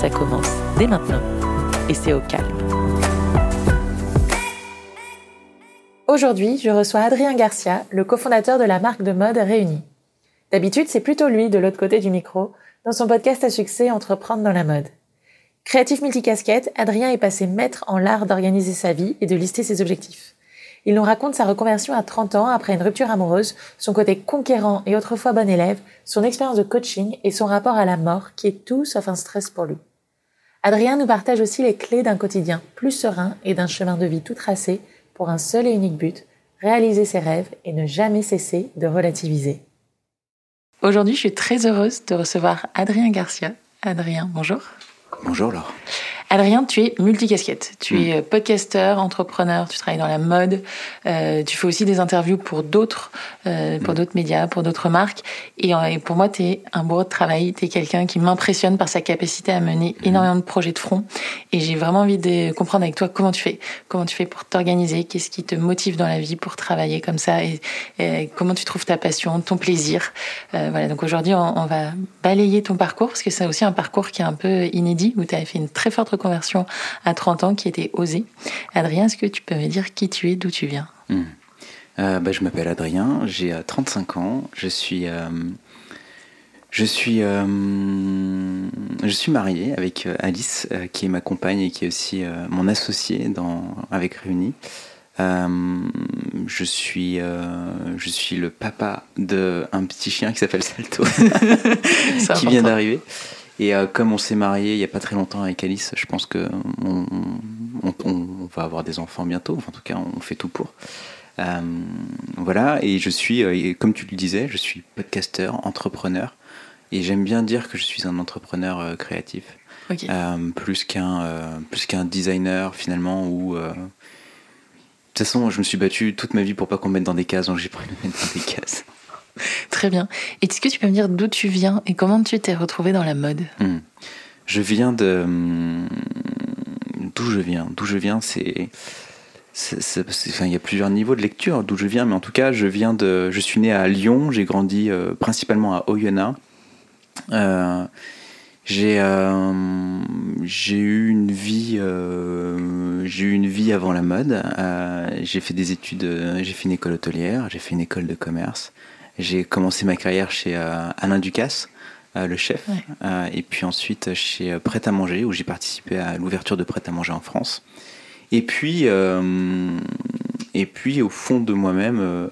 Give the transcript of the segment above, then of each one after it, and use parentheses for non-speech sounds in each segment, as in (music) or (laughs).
Ça commence dès maintenant et c'est au calme. Aujourd'hui, je reçois Adrien Garcia, le cofondateur de la marque de mode Réunie. D'habitude, c'est plutôt lui de l'autre côté du micro dans son podcast à succès Entreprendre dans la mode. Créatif multicasquette, Adrien est passé maître en l'art d'organiser sa vie et de lister ses objectifs. Il nous raconte sa reconversion à 30 ans après une rupture amoureuse, son côté conquérant et autrefois bon élève, son expérience de coaching et son rapport à la mort qui est tout sauf un stress pour lui. Adrien nous partage aussi les clés d'un quotidien plus serein et d'un chemin de vie tout tracé pour un seul et unique but, réaliser ses rêves et ne jamais cesser de relativiser. Aujourd'hui, je suis très heureuse de recevoir Adrien Garcia. Adrien, bonjour. Bonjour Laure. Adrien, tu es multicasquette. Tu mm. es podcasteur, entrepreneur, tu travailles dans la mode, euh, tu fais aussi des interviews pour d'autres, euh, pour mm. d'autres médias, pour d'autres marques. Et, euh, et, pour moi, tu es un beau de travail. Tu es quelqu'un qui m'impressionne par sa capacité à mener mm. énormément de projets de front. Et j'ai vraiment envie de comprendre avec toi comment tu fais. Comment tu fais pour t'organiser, qu'est-ce qui te motive dans la vie pour travailler comme ça? Et, comment tu trouves ta passion, ton plaisir? Euh, voilà, donc aujourd'hui, on, on, va balayer ton parcours parce que c'est aussi un parcours qui est un peu inédit où tu as fait une très forte conversion à 30 ans qui était osée. Adrien, est-ce que tu peux me dire qui tu es, d'où tu viens? Euh, bah, Je m'appelle Adrien, j'ai 35 euh, ans, je suis... Euh, je suis, je suis marié avec Alice, qui est ma compagne et qui est aussi mon associé dans, avec Réunis. je suis, je suis le papa d'un petit chien qui s'appelle Salto, (laughs) (laughs) qui vient d'arriver. Et euh, comme on s'est marié il n'y a pas très longtemps avec Alice, je pense que on, va avoir des enfants bientôt. en tout cas, on fait tout pour. Euh, voilà, et je suis, euh, comme tu le disais, je suis podcasteur, entrepreneur, et j'aime bien dire que je suis un entrepreneur créatif, plus qu'un qu'un designer finalement. Ou de toute façon, je me suis battu toute ma vie pour pas qu'on me mette dans des cases, donc j'ai pris me mettre dans des cases. (laughs) Très bien. Est-ce que tu peux me dire d'où tu viens et comment tu t'es retrouvé dans la mode? Hmm. Je viens de. Hmm, d'où je viens? D'où je viens, c'est. Enfin, il y a plusieurs niveaux de lecture d'où je viens, mais en tout cas, je viens de. Je suis né à Lyon, j'ai grandi euh, principalement à Oyonnax. Euh, j'ai euh, j'ai eu une vie j'ai eu une vie avant la mode. j'ai fait des études, j'ai fait une école hôtelière, j'ai fait une école de commerce. J'ai commencé ma carrière chez euh, Alain Ducasse, euh, le chef, euh, et puis ensuite chez Prêt à manger, où j'ai participé à l'ouverture de Prêt à manger en France. Et puis, et puis au fond de moi-même,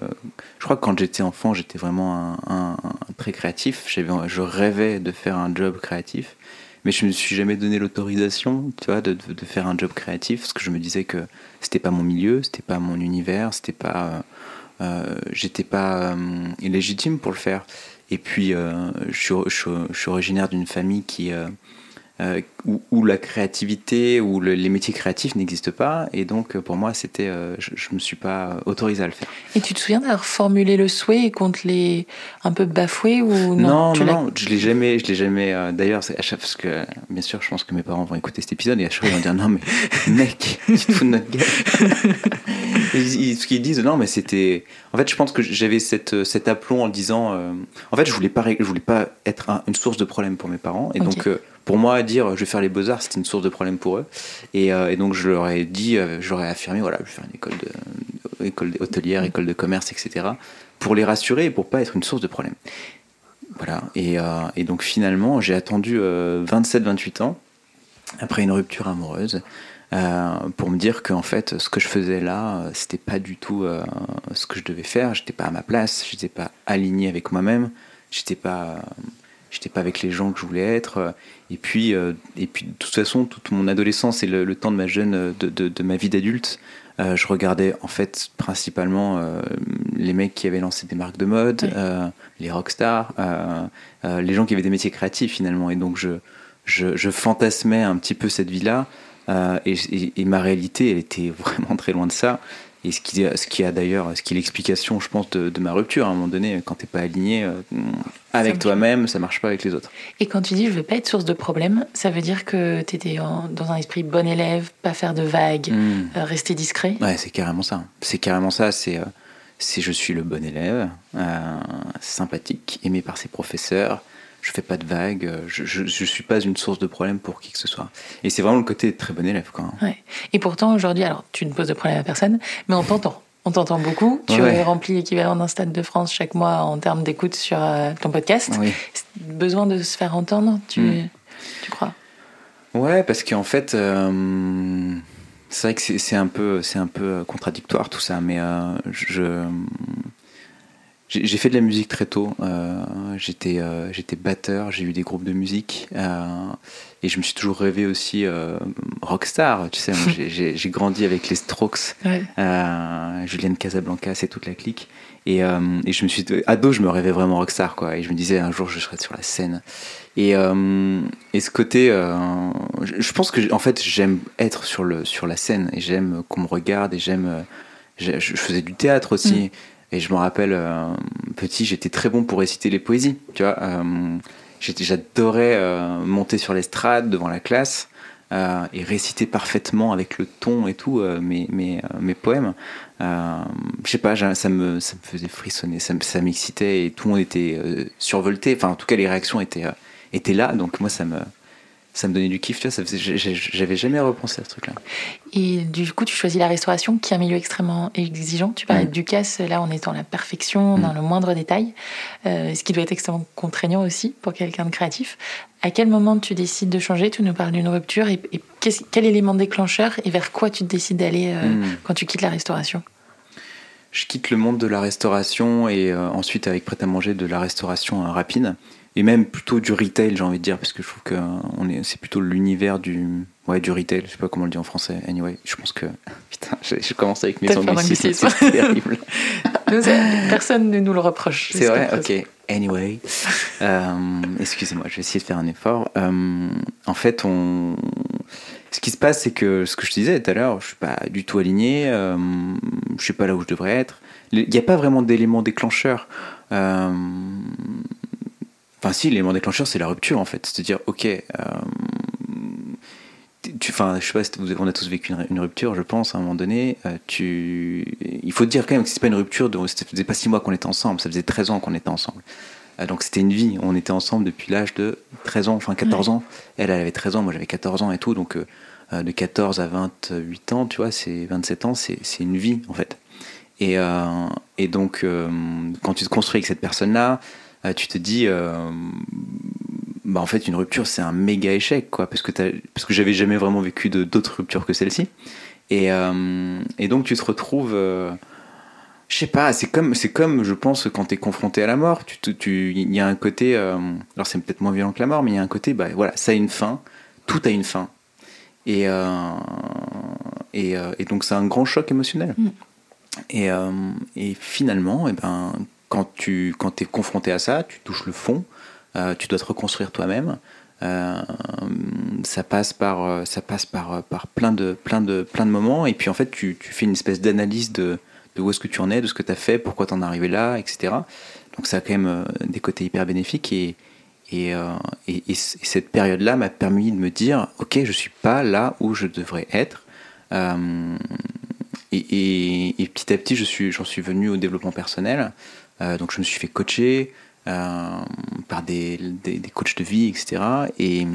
je crois que quand j'étais enfant, j'étais vraiment un, très créatif. Je rêvais de faire un job créatif, mais je ne me suis jamais donné l'autorisation, tu vois, de, de, faire un job créatif, parce que je me disais que c'était pas mon milieu, c'était pas mon univers, c'était pas j'étais pas euh, illégitime pour le faire. Et puis, euh, je, je, suis originaire d'une famille qui euh, où, la créativité ou les métiers créatifs n'existent pas. Et donc, pour moi, c'était, euh, je ne me suis pas autorisé à le faire. Et tu te souviens d'avoir formulé le souhait et qu'on te l'ait un peu bafoué ou non? Non, non, je l'ai jamais, je l'ai jamais. Euh, d'ailleurs, à chaque parce que bien sûr, je pense que mes parents vont écouter cet épisode et à chaque fois ils vont dire non mais (laughs) mec, tu te fous de notre gueule. (laughs) ce qu'ils disent, non mais c'était. En fait, je pense que j'avais cette, cet aplomb en disant. en fait, je voulais pas, je voulais pas être une source de problème pour mes parents et donc pour moi, dire je vais faire les beaux-arts, c'était une source de problème pour eux. Et, euh, donc, je leur ai dit, euh, ai affirmé voilà, je vais faire une école, de, hôtelière, école de commerce, etc. Pour les rassurer et pour pas être une source de problème. Voilà. Et, euh, donc, finalement, j'ai attendu 27-28 ans, après une rupture amoureuse, pour me dire qu'en fait, ce que je faisais là, c'était pas du tout ce que je devais faire. J'étais pas à ma place, j'étais pas aligné avec moi-même, j'étais pas j'étais pas avec les gens que je voulais être. Euh, et puis, euh, et puis de toute façon, toute mon adolescence et le, temps de ma jeune, euh, de, de, ma vie d'adulte, je regardais en fait principalement les mecs qui avaient lancé des marques de mode, les rockstars, les gens qui avaient des métiers créatifs finalement. Et donc je, je, fantasmais un petit peu cette vie-là. et, ma réalité, elle était (laughs) vraiment très loin de ça. Et ce qui, ce qui a d'ailleurs, ce qui est l'explication, je pense, de, ma rupture à un moment donné, quand t'es pas aligné euh, avec toi-même, ça marche pas avec les autres. Et quand tu dis je veux pas être source de problème, ça veut dire que tu étais dans un esprit bon élève, pas faire de vagues, hmm. euh, rester discret? Ouais, c'est carrément ça. C'est carrément ça. C'est euh, je suis le bon élève, sympathique, aimé par ses professeurs, je fais pas de vagues, euh, je, ne suis pas une source de problème pour qui que ce soit. Et c'est vraiment le côté très bon élève. Quoi. Ouais. Et pourtant, aujourd'hui, alors tu ne poses de problème à personne, mais on t'entend. On t'entend beaucoup. Tu remplis l'équivalent d'un stade de France chaque mois en termes d'écoute sur euh, ton podcast. Oui. Besoin de se faire entendre, tu, hmm. tu crois? Ouais, parce qu'en fait, euh, c'est vrai que c'est un peu, c'est un peu contradictoire tout ça, mais je j'ai fait de la musique très tôt. Euh, j'étais euh, batteur, j'ai eu des groupes de musique euh, et je me suis toujours rêvé aussi rockstar. Tu sais, (laughs) j'ai grandi avec les Strokes, Julienne Casablanca, c'est toute la clique. Et, et, je me suis ado, je me rêvais vraiment rockstar quoi. Et je me disais un jour je serai sur la scène. Et, et ce côté, je pense que en fait j'aime être sur le sur la scène et j'aime qu'on me regarde et j'aime. Je, faisais du théâtre aussi. Mm. Et je me rappelle, euh, petit, j'étais très bon pour réciter les poésies. Tu vois, euh, j'adorais euh, monter sur l'estrade devant la classe et réciter parfaitement avec le ton et tout mes, mes, mes, poèmes. je sais pas, ça me, ça me faisait frissonner, ça, m'excitait et tout le monde était survolté. Enfin, en tout cas, les réactions étaient, étaient là. Donc moi, ça me, ça me donnait du kiff, tu vois, j'avais jamais repensé à ce truc-là. Et du coup, tu choisis la restauration, qui est un milieu extrêmement exigeant. Tu parlais mm. du casse, là, on est dans la perfection, dans mm. le moindre détail, euh, ce qui doit être extrêmement contraignant aussi pour quelqu'un de créatif. À quel moment tu décides de changer? Tu nous parles d'une rupture, et, quel élément déclencheur, et vers quoi tu décides d'aller euh, mm. quand tu quittes la restauration? Je quitte le monde de la restauration et euh, ensuite avec prêt à manger de la restauration rapide et même plutôt du retail, j'ai envie de dire, parce que je trouve que on est, c'est plutôt l'univers du, ouais, du retail. Je sais pas comment on le dit en français. Anyway, je pense que, (laughs) putain, je, commence avec mes anglicismes, c'est terrible. (laughs) Personne ne nous le reproche. C'est vrai, ok. Anyway, euh, excusez-moi, je vais essayer de faire un effort. Euh, en fait, on, ce qui se passe, c'est que ce que je te disais tout à l'heure, je suis pas du tout aligné, euh, je suis pas là où je devrais être. Il n'y a pas vraiment d'élément déclencheur. Euh, Enfin, si, l'élément déclencheur, c'est la rupture, en fait. C'est-à-dire, ok, euh, tu, enfin, je sais pas, si on a tous vécu une, rupture, je pense, à un moment donné. Euh, tu, il faut dire quand même que c'est pas une rupture, de, ça faisait pas six mois qu'on était ensemble, ça faisait 13 ans qu'on était ensemble. Euh, donc c'était une vie, on était ensemble depuis l'âge de 13 ans, enfin 14 ans. Elle, elle avait 13 ans, moi j'avais 14 ans et tout, donc de 14 à 28 ans, tu vois, c'est 27 ans, c'est une vie, en fait. Et, et donc, quand tu te construis avec cette personne-là, euh, tu te dis, euh, bah en fait, une rupture, c'est un méga échec, quoi, parce que, parce que j'avais jamais vraiment vécu d'autres ruptures que celle-ci. Et, euh, et, donc, tu te retrouves. je sais pas, c'est comme, c'est comme, je pense, quand tu es confronté à la mort. Il tu, y a un côté. alors, c'est peut-être moins violent que la mort, mais il y a un côté, bah voilà, ça a une fin. Tout a une fin. Et, et, et, donc, c'est un grand choc émotionnel. Mm. Et, et, finalement, et eh ben, quand tu quand es confronté à ça, tu touches le fond, euh, tu dois te reconstruire toi-même. Euh, ça passe par euh, ça passe par par plein de plein de plein de moments et puis en fait tu, tu fais une espèce d'analyse de, de où est-ce que tu en es, de ce que tu as fait, pourquoi tu en es arrivé là, etc. Donc ça a quand même des côtés hyper bénéfiques et et, et, et cette période-là m'a permis de me dire ok je suis pas là où je devrais être et, et, petit à petit je suis j'en suis venu au développement personnel donc je me suis fait coacher euh, par des, des, coachs de vie, etc. Et,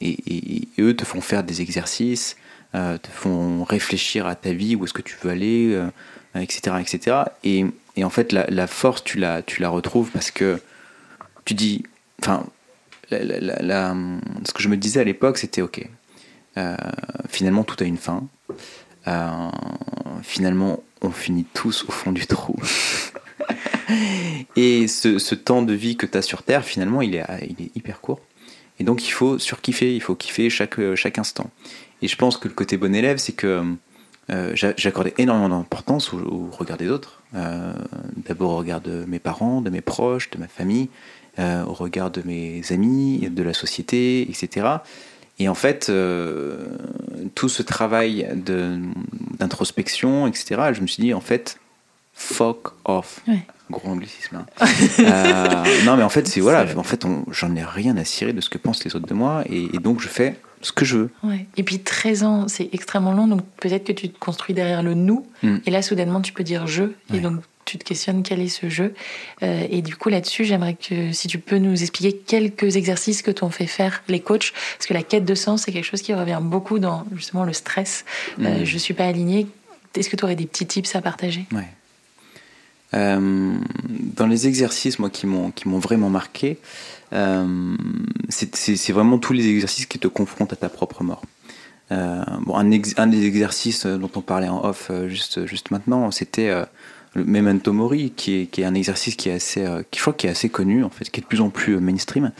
et, eux te font faire des exercices, euh, te font réfléchir à ta vie, où est-ce que tu veux aller, etc., etc. Et, en fait, la, force, tu la, tu la retrouves parce que tu dis, enfin, ce que je me disais à l'époque, c'était ok. finalement, tout a une fin. finalement, on finit tous au fond du trou. (laughs) (laughs) et ce, temps de vie que tu as sur Terre, finalement, il est, il est hyper court. Et donc, il faut surkiffer, il faut kiffer chaque, chaque instant. Et je pense que le côté bon élève, c'est que euh, j'accordais énormément d'importance au, regard des autres. Euh, d'abord au regard de mes parents, de mes proches, de ma famille. au regard de mes amis, de la société, etc. Et en fait, tout ce travail d'introspection, etc., je me suis dit, en fait, fuck off. Gros anglicisme. Hein. (laughs) non, mais en fait, c'est voilà, en fait, j'en ai rien à cirer de ce que pensent les autres de moi, et, donc je fais ce que je veux. Ouais. Et puis 13 ans, c'est extrêmement long, donc peut-être que tu te construis derrière le nous, mm. et là, soudainement, tu peux dire je, et donc tu te questionnes quel est ce jeu. Euh, et du coup, là-dessus, j'aimerais que si tu peux nous expliquer quelques exercices que t'ont fait faire les coachs, parce que la quête de sens, c'est quelque chose qui revient beaucoup dans justement le stress. Euh, mm. je suis pas aligné. Est-ce que tu aurais des petits tips à partager? Ouais. Euh, dans les exercices, moi, qui m'ont vraiment marqué, euh, c'est vraiment tous les exercices qui te confrontent à ta propre mort. Euh, bon, un, un, des exercices dont on parlait en off juste juste maintenant, c'était le memento mori, qui est, qui est, un exercice qui est assez, qui je crois qui est assez connu en fait, qui est de plus en plus mainstream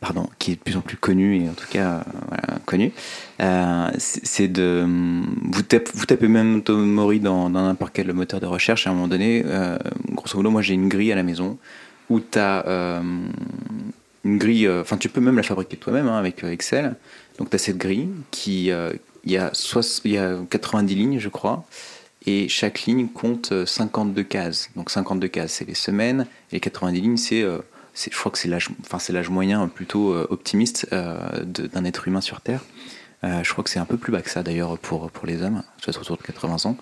pardon, qui est de plus en plus connu et en tout cas voilà, connu, euh, c'est de vous tapez, vous tapez même Mori dans n'importe quel moteur de recherche. À un moment donné, euh, grosso modo, moi j'ai une grille à la maison où tu as euh, une grille. Enfin, tu peux même la fabriquer toi-même hein, avec Excel. Donc tu as cette grille qui il y a 90 lignes, je crois. Et chaque ligne compte 52 cases. Donc 52 cases, c'est les semaines. Et 90 lignes, c'est je crois que c'est l'âge, enfin c'est l'âge moyen plutôt euh, optimiste euh, d'un être humain sur Terre. Euh, je crois que c'est un peu plus bas que ça d'ailleurs pour, pour les hommes, peut-être autour de 80 ans.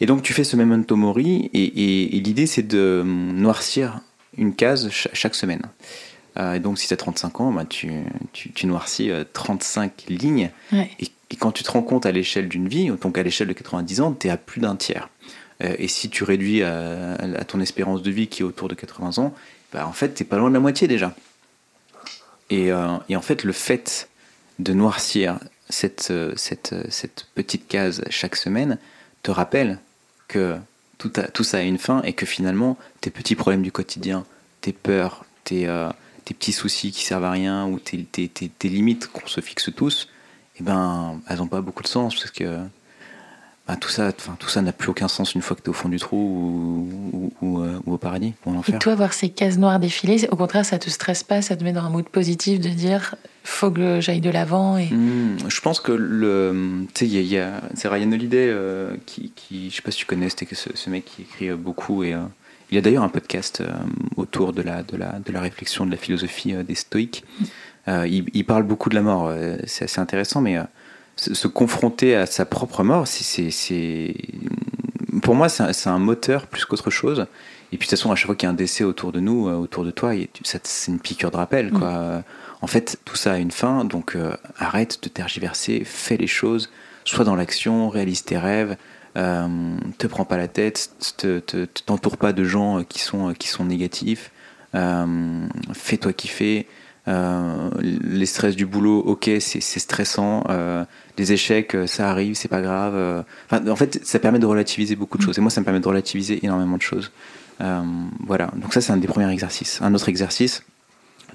Et donc tu fais ce memento mori et, et, l'idée c'est de noircir une case chaque, semaine. et donc si tu as 35 ans, bah, tu, tu, tu, noircis 35 lignes. Et, quand tu te rends compte à l'échelle d'une vie, donc à l'échelle de 90 ans, tu es à plus d'un tiers. et si tu réduis à, à, ton espérance de vie qui est autour de 80 ans, bah, en fait, t'es pas loin de la moitié déjà. Et, euh, et, en fait, le fait de noircir cette, euh, cette, euh, cette petite case chaque semaine te rappelle que tout, tout ça a une fin et que finalement, tes petits problèmes du quotidien, tes peurs, tes, tes petits soucis qui servent à rien ou tes, tes, tes, limites qu'on se fixe tous, eh ben, elles n'ont pas beaucoup de sens parce que bah, tout ça, enfin tout ça n'a plus aucun sens une fois que tu es au fond du trou ou, ou, euh, au paradis ou en enfer. Et toi, voir ces cases noires défiler, au contraire, ça te stresse pas, ça te met dans un mood positif de dire faut que j'aille de l'avant. Et... Hmm, je pense que le, tu sais, il y a, c'est Ryan Holiday euh, qui, qui, je sais pas si tu connais, c'était ce, ce mec qui écrit euh, beaucoup et il y a d'ailleurs un podcast autour de la, de la, de la réflexion de la philosophie des stoïques. Il, il, parle beaucoup de la mort, c'est assez intéressant, mais se, confronter à sa propre mort, c'est, pour moi, c'est un, moteur plus qu'autre chose. Et puis de toute façon, à chaque fois qu'il y a un décès autour de nous, euh, autour de toi, c'est une piqûre de rappel. Quoi. Mm. En fait, tout ça a une fin, donc euh, arrête de tergiverser, fais les choses, sois dans l'action, réalise tes rêves, euh, te prends pas la tête, te, t'entoure pas de gens qui sont, qui sont négatifs, fais-toi kiffer. les stress du boulot, ok, c'est stressant des échecs, euh, ça arrive, c'est pas grave. Euh. en fait, ça permet de relativiser beaucoup de choses. Et moi, ça me permet de relativiser énormément de choses. Euh, voilà. Donc ça, c'est un des premiers exercices. Un autre exercice,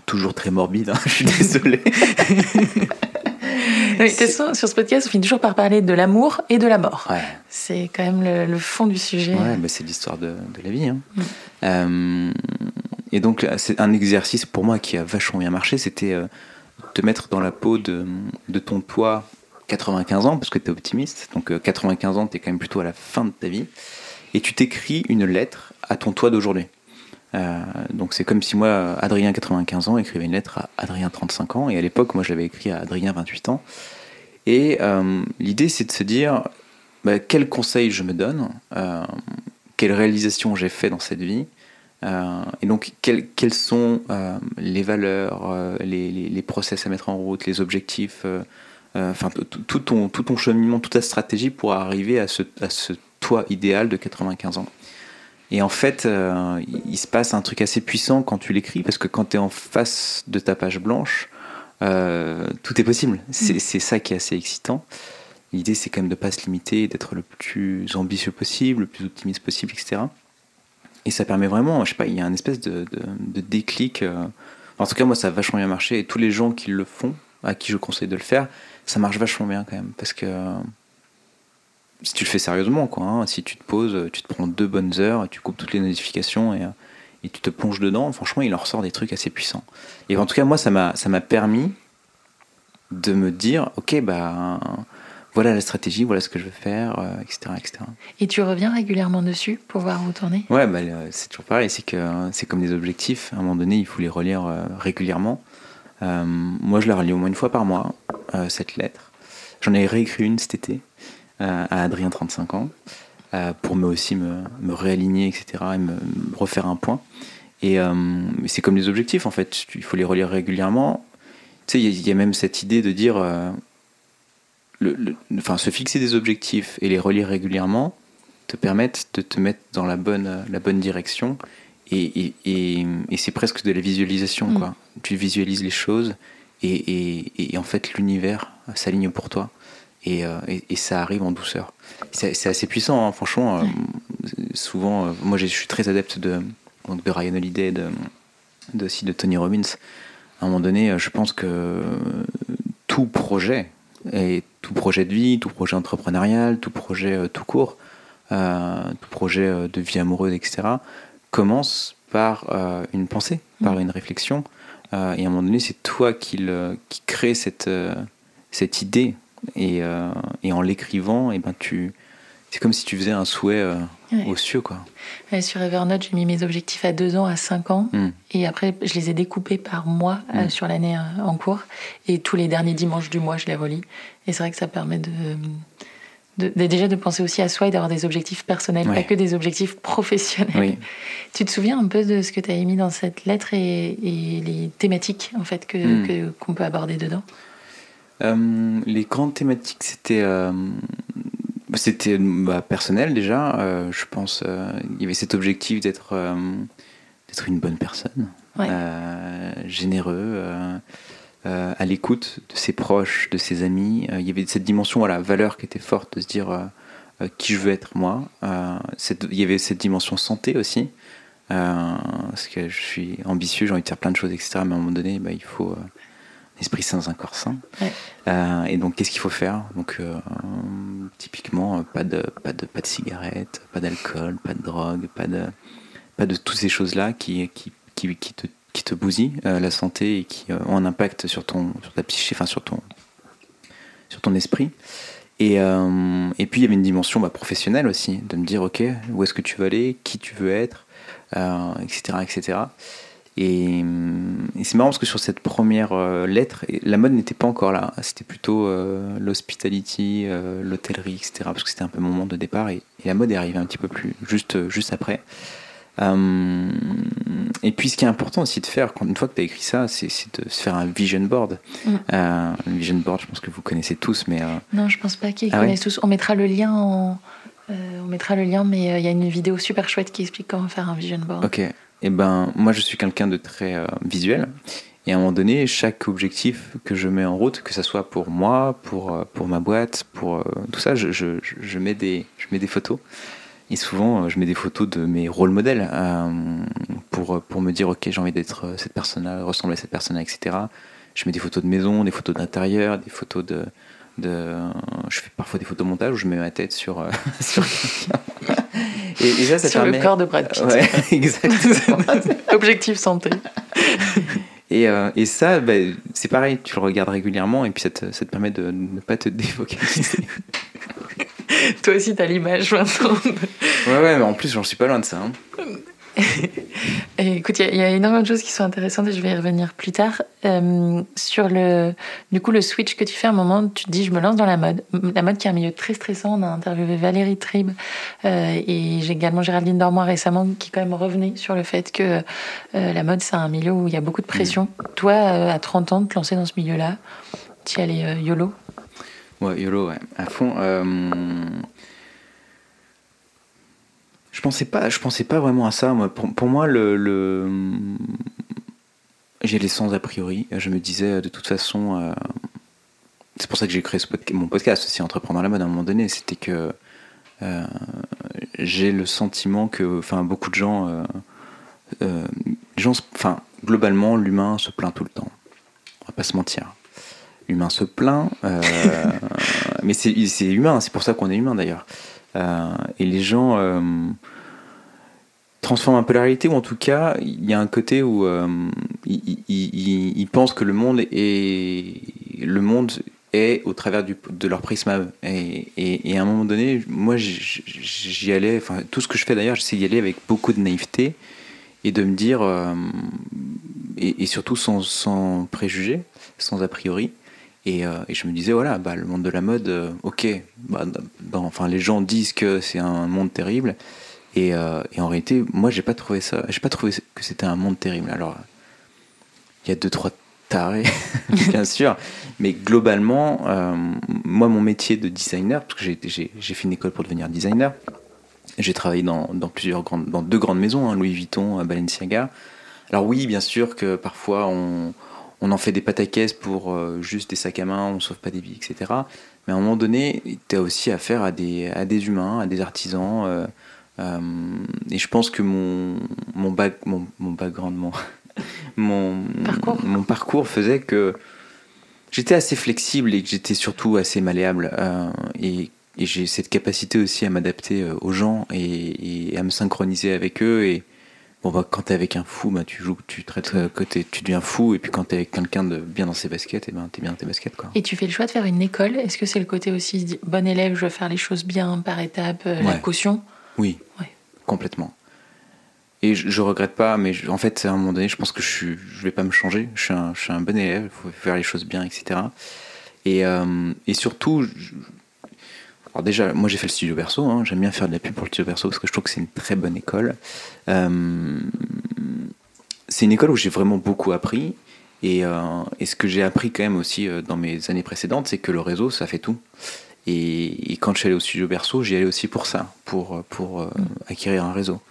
toujours très morbide. Hein, (laughs) je suis désolé. (laughs) sur ce podcast, on finit toujours par parler de l'amour et de la mort. C'est quand même le, fond du sujet. Ouais, mais c'est l'histoire de, la vie. Hein. Mm. et donc, c'est un exercice pour moi qui a vachement bien marché. C'était te mettre dans la peau de, de ton toit 95 ans, parce que tu es optimiste, donc 95 euh, ans, tu es quand même plutôt à la fin de ta vie, et tu t'écris une lettre à ton toi d'aujourd'hui. Euh, donc c'est comme si moi, Adrien 95 ans, écrivait une lettre à Adrien 35 ans, et à l'époque, moi je l'avais écrit à Adrien 28 ans. Et euh, l'idée c'est de se dire, bah, quel conseil je me donne, quelle réalisation j'ai fait dans cette vie, et donc quelles, quelles sont les valeurs, les, les, process à mettre en route, les objectifs euh, enfin tout ton, tout ton cheminement, toute ta stratégie pour arriver à ce, à ce toi idéal de 95 ans. Et en fait, euh, il se passe un truc assez puissant quand tu l'écris, parce que quand tu es en face de ta page blanche, euh, tout est possible. Mm. C'est ça qui est assez excitant. L'idée, c'est quand même de ne pas se limiter, d'être le plus ambitieux possible, le plus optimiste possible, etc. Et ça permet vraiment, je sais pas, il y a un espèce de, de, de déclic. En tout cas, moi, ça a vachement bien marché. Et tous les gens qui le font, à qui je conseille de le faire, ça marche vachement bien quand même. Parce que si tu le fais sérieusement, quoi, hein, si tu te poses, tu te prends deux bonnes heures, tu coupes toutes les notifications et, et tu te plonges dedans, franchement, il en ressort des trucs assez puissants. Et en tout cas, moi, ça m'a, ça m'a permis de me dire, ok, bah, voilà la stratégie, voilà ce que je veux faire, etc., euh, etc. Et tu reviens régulièrement dessus pour voir où tourner Ouais, bah, c'est toujours pareil, c'est que c'est comme des objectifs. À un moment donné, il faut les relire euh, régulièrement. Euh, moi, je la relis au moins une fois par mois, cette lettre. J'en ai réécrit une cet été à Adrien, 35 ans, pour me aussi me, me, réaligner, etc., et me, refaire un point. Et c'est comme les objectifs, en fait. Il faut les relire régulièrement. Tu sais, il y, a même cette idée de dire enfin, se fixer des objectifs et les relire régulièrement te permettent de te mettre dans la bonne, la bonne direction. Et, et, et, c'est presque de la visualisation. Mm. Quoi. Tu visualises les choses et, en fait l'univers s'aligne pour toi. Euh, et, ça arrive en douceur. C'est assez puissant, hein, franchement. Euh, souvent, euh, moi je suis très adepte de, de Ryan Holiday, de, de, aussi de Tony Robbins. À un moment donné, je pense que tout projet, et tout projet de vie, tout projet entrepreneurial, tout projet euh, tout court, euh, tout projet euh, de vie amoureuse, etc., commence par une pensée, par mm. une réflexion. Et à un moment donné, c'est toi qui, le, qui crée cette, cette idée. Et, et en l'écrivant, et eh ben tu, c'est comme si tu faisais un souhait aux cieux. Quoi. sur Evernote, j'ai mis mes objectifs à 2 ans, à 5 ans. Mm. Et après, je les ai découpés par mois mm. sur l'année en cours. Et tous les derniers dimanches du mois, je les relis. Et c'est vrai que ça permet de, de, déjà de penser aussi à soi et d'avoir des objectifs personnels, pas que des objectifs professionnels. Tu te souviens un peu de ce que tu as émis dans cette lettre et, et les thématiques en fait que hmm. qu'on peut aborder dedans? Euh, Les grandes thématiques, c'était euh, c'était bah, personnel déjà. Euh, je pense il y avait cet objectif d'être d'être une bonne personne, généreux euh, à l'écoute de ses proches, de ses amis. Euh, il y avait cette dimension, voilà, valeur qui était forte de se dire euh, qui je veux être moi. il y avait cette dimension santé aussi. parce que je suis ambitieux, j'ai envie de faire plein de choses, etc. Mais à un moment donné, bah, il faut un esprit sain dans un corps sain. et donc, qu'est-ce qu'il faut faire? Donc, typiquement, pas de, pas de, pas de cigarettes, pas d'alcool, pas de drogue, pas de, pas de toutes ces choses-là qui, qui, qui, qui te qui te euh, la santé et qui euh, ont un impact sur ton sur ta psyché, enfin sur ton sur ton esprit. Et, euh, et puis il y avait une dimension bah, professionnelle aussi, de me dire ok, où est-ce que tu veux aller, qui tu veux être, etc., etc. Et, c'est marrant parce que sur cette première lettre, la mode n'était pas encore là. C'était plutôt l'hospitality, l'hôtellerie, etc. Parce que c'était un peu mon moment de départ. Et, et, la mode est arrivée un petit peu plus juste, juste après. Euh, et puis ce qui est important aussi de faire, quand, une fois que tu as écrit ça, c'est de se faire un vision board. Mm. Euh, un vision board, je pense que vous connaissez tous, mais... Euh, non, je pense pas qu'ils ah connaissent tous. On mettra le lien en... on mettra le lien, mais il y a une vidéo super chouette qui explique comment faire un vision board. Ok. Et eh ben, moi, je suis quelqu'un de très visuel. Et à un moment donné, chaque objectif que je mets en route, que ce soit pour moi, pour, pour ma boîte, pour tout ça, je, je, je, mets des, je mets des photos. Et souvent, euh, je mets des photos de mes rôles modèles euh, pour, pour me dire, ok, j'ai envie d'être euh, cette personne ressembler à cette personne etc. Je mets des photos de maison, des photos d'intérieur, des photos de, de, je fais parfois des photos montage où je mets ma tête sur, (laughs) sur et, et ça, ça sur le corps de Brad Pitt. Ouais, (laughs) exactement. Objectif santé. Et, et ça, bah, c'est pareil, tu le regardes régulièrement et puis ça te, ça te permet de ne pas te défocaliser. Toi aussi, t'as l'image maintenant. ouais, ouais, mais en plus, j'en suis pas loin de ça. Hein. écoute, il y, a énormément de choses qui sont intéressantes et je vais y revenir plus tard. Euh, sur le, du coup, le switch que tu fais à un moment, tu te dis, je me lance dans la mode. La mode qui est un milieu très stressant. On a interviewé Valérie Tribe euh, et j'ai également Géraldine Dormois récemment qui quand même revenait sur le fait que euh, la mode, c'est un milieu où il y a beaucoup de pression. Mm. Toi, à 30 ans, te lancer dans ce milieu-là, tu y allais YOLO? Ouais, YOLO, ouais, à fond. Euh, je pensais pas, je pensais pas vraiment à ça. Moi, pour, moi, le, le... j'ai les sens a priori. Je me disais, de toute façon, euh, c'est pour ça que j'ai créé ce mon podcast aussi, Entreprendre la mode. À un moment donné, c'était que euh, j'ai le sentiment que, enfin, beaucoup de gens, gens, enfin, globalement, l'humain se plaint tout le temps. On va pas se mentir l'humain se plaint, euh, (laughs) mais c'est humain, c'est pour ça qu'on est humain d'ailleurs. Euh, et les gens, euh, transforme un peu la réalité, ou en tout cas, il y a un côté où ils, pensent que le monde est, le monde est au travers du, de leur prisme. Et, et, à un moment donné, moi, j'y allais, enfin, tout ce que je fais d'ailleurs, j'essaie d'y aller avec beaucoup de naïveté et de me dire, euh, et, surtout sans, sans préjugés, sans a priori. Et, euh, et, je me disais, voilà, bah, le monde de la mode, ok, bah, enfin, les gens disent que c'est un monde terrible, et, euh, et, en réalité, moi, j'ai pas trouvé ça. J'ai pas trouvé que c'était un monde terrible. Alors, il y a deux trois tarés, (laughs) bien sûr, mais globalement, euh, moi, mon métier de designer, parce que j'ai fait une école pour devenir designer, j'ai travaillé dans, dans, plusieurs grandes, dans deux grandes maisons, hein, Louis Vuitton, Balenciaga. Alors oui, bien sûr que parfois on, on en fait des pataquès pour euh, juste des sacs à main, on sauve pas des vies, etc. Mais à un moment donné, tu as aussi affaire à des, à des humains, à des artisans. Euh, et je pense que mon, mon, bac, mon, mon background, mon, (laughs) mon, parcours. mon parcours faisait que j'étais assez flexible et que j'étais surtout assez malléable. Euh, et, et j'ai cette capacité aussi à m'adapter euh, aux gens et, et, à me synchroniser avec eux. Et bon, bah, quand t'es avec un fou, bah, tu joues, tu traites côté, tu deviens fou. Et puis quand t'es avec quelqu'un de bien dans ses baskets, et ben t'es bien dans tes baskets. Quoi. Et tu fais le choix de faire une école? Est-ce que c'est le côté aussi bon élève, je veux faire les choses bien par étapes, la caution? Oui, complètement. Et je, je, regrette pas, mais en fait, à un moment donné, je pense que je, suis, je vais pas me changer. Je suis un, je suis un bon élève, il faut faire les choses bien, etc. Et, euh, et surtout, alors déjà, moi j'ai fait le studio Berceau, hein. j'aime bien faire de la pub pour le studio Berceau parce que je trouve que c'est une très bonne école. Euh, c'est une école où j'ai vraiment beaucoup appris. Et, euh, et ce que j'ai appris quand même aussi dans mes années précédentes, c'est que le réseau, ça fait tout. Et, quand je suis allé au studio Berceau, j'y allais aussi pour ça, pour, pour euh, mm. acquérir un réseau.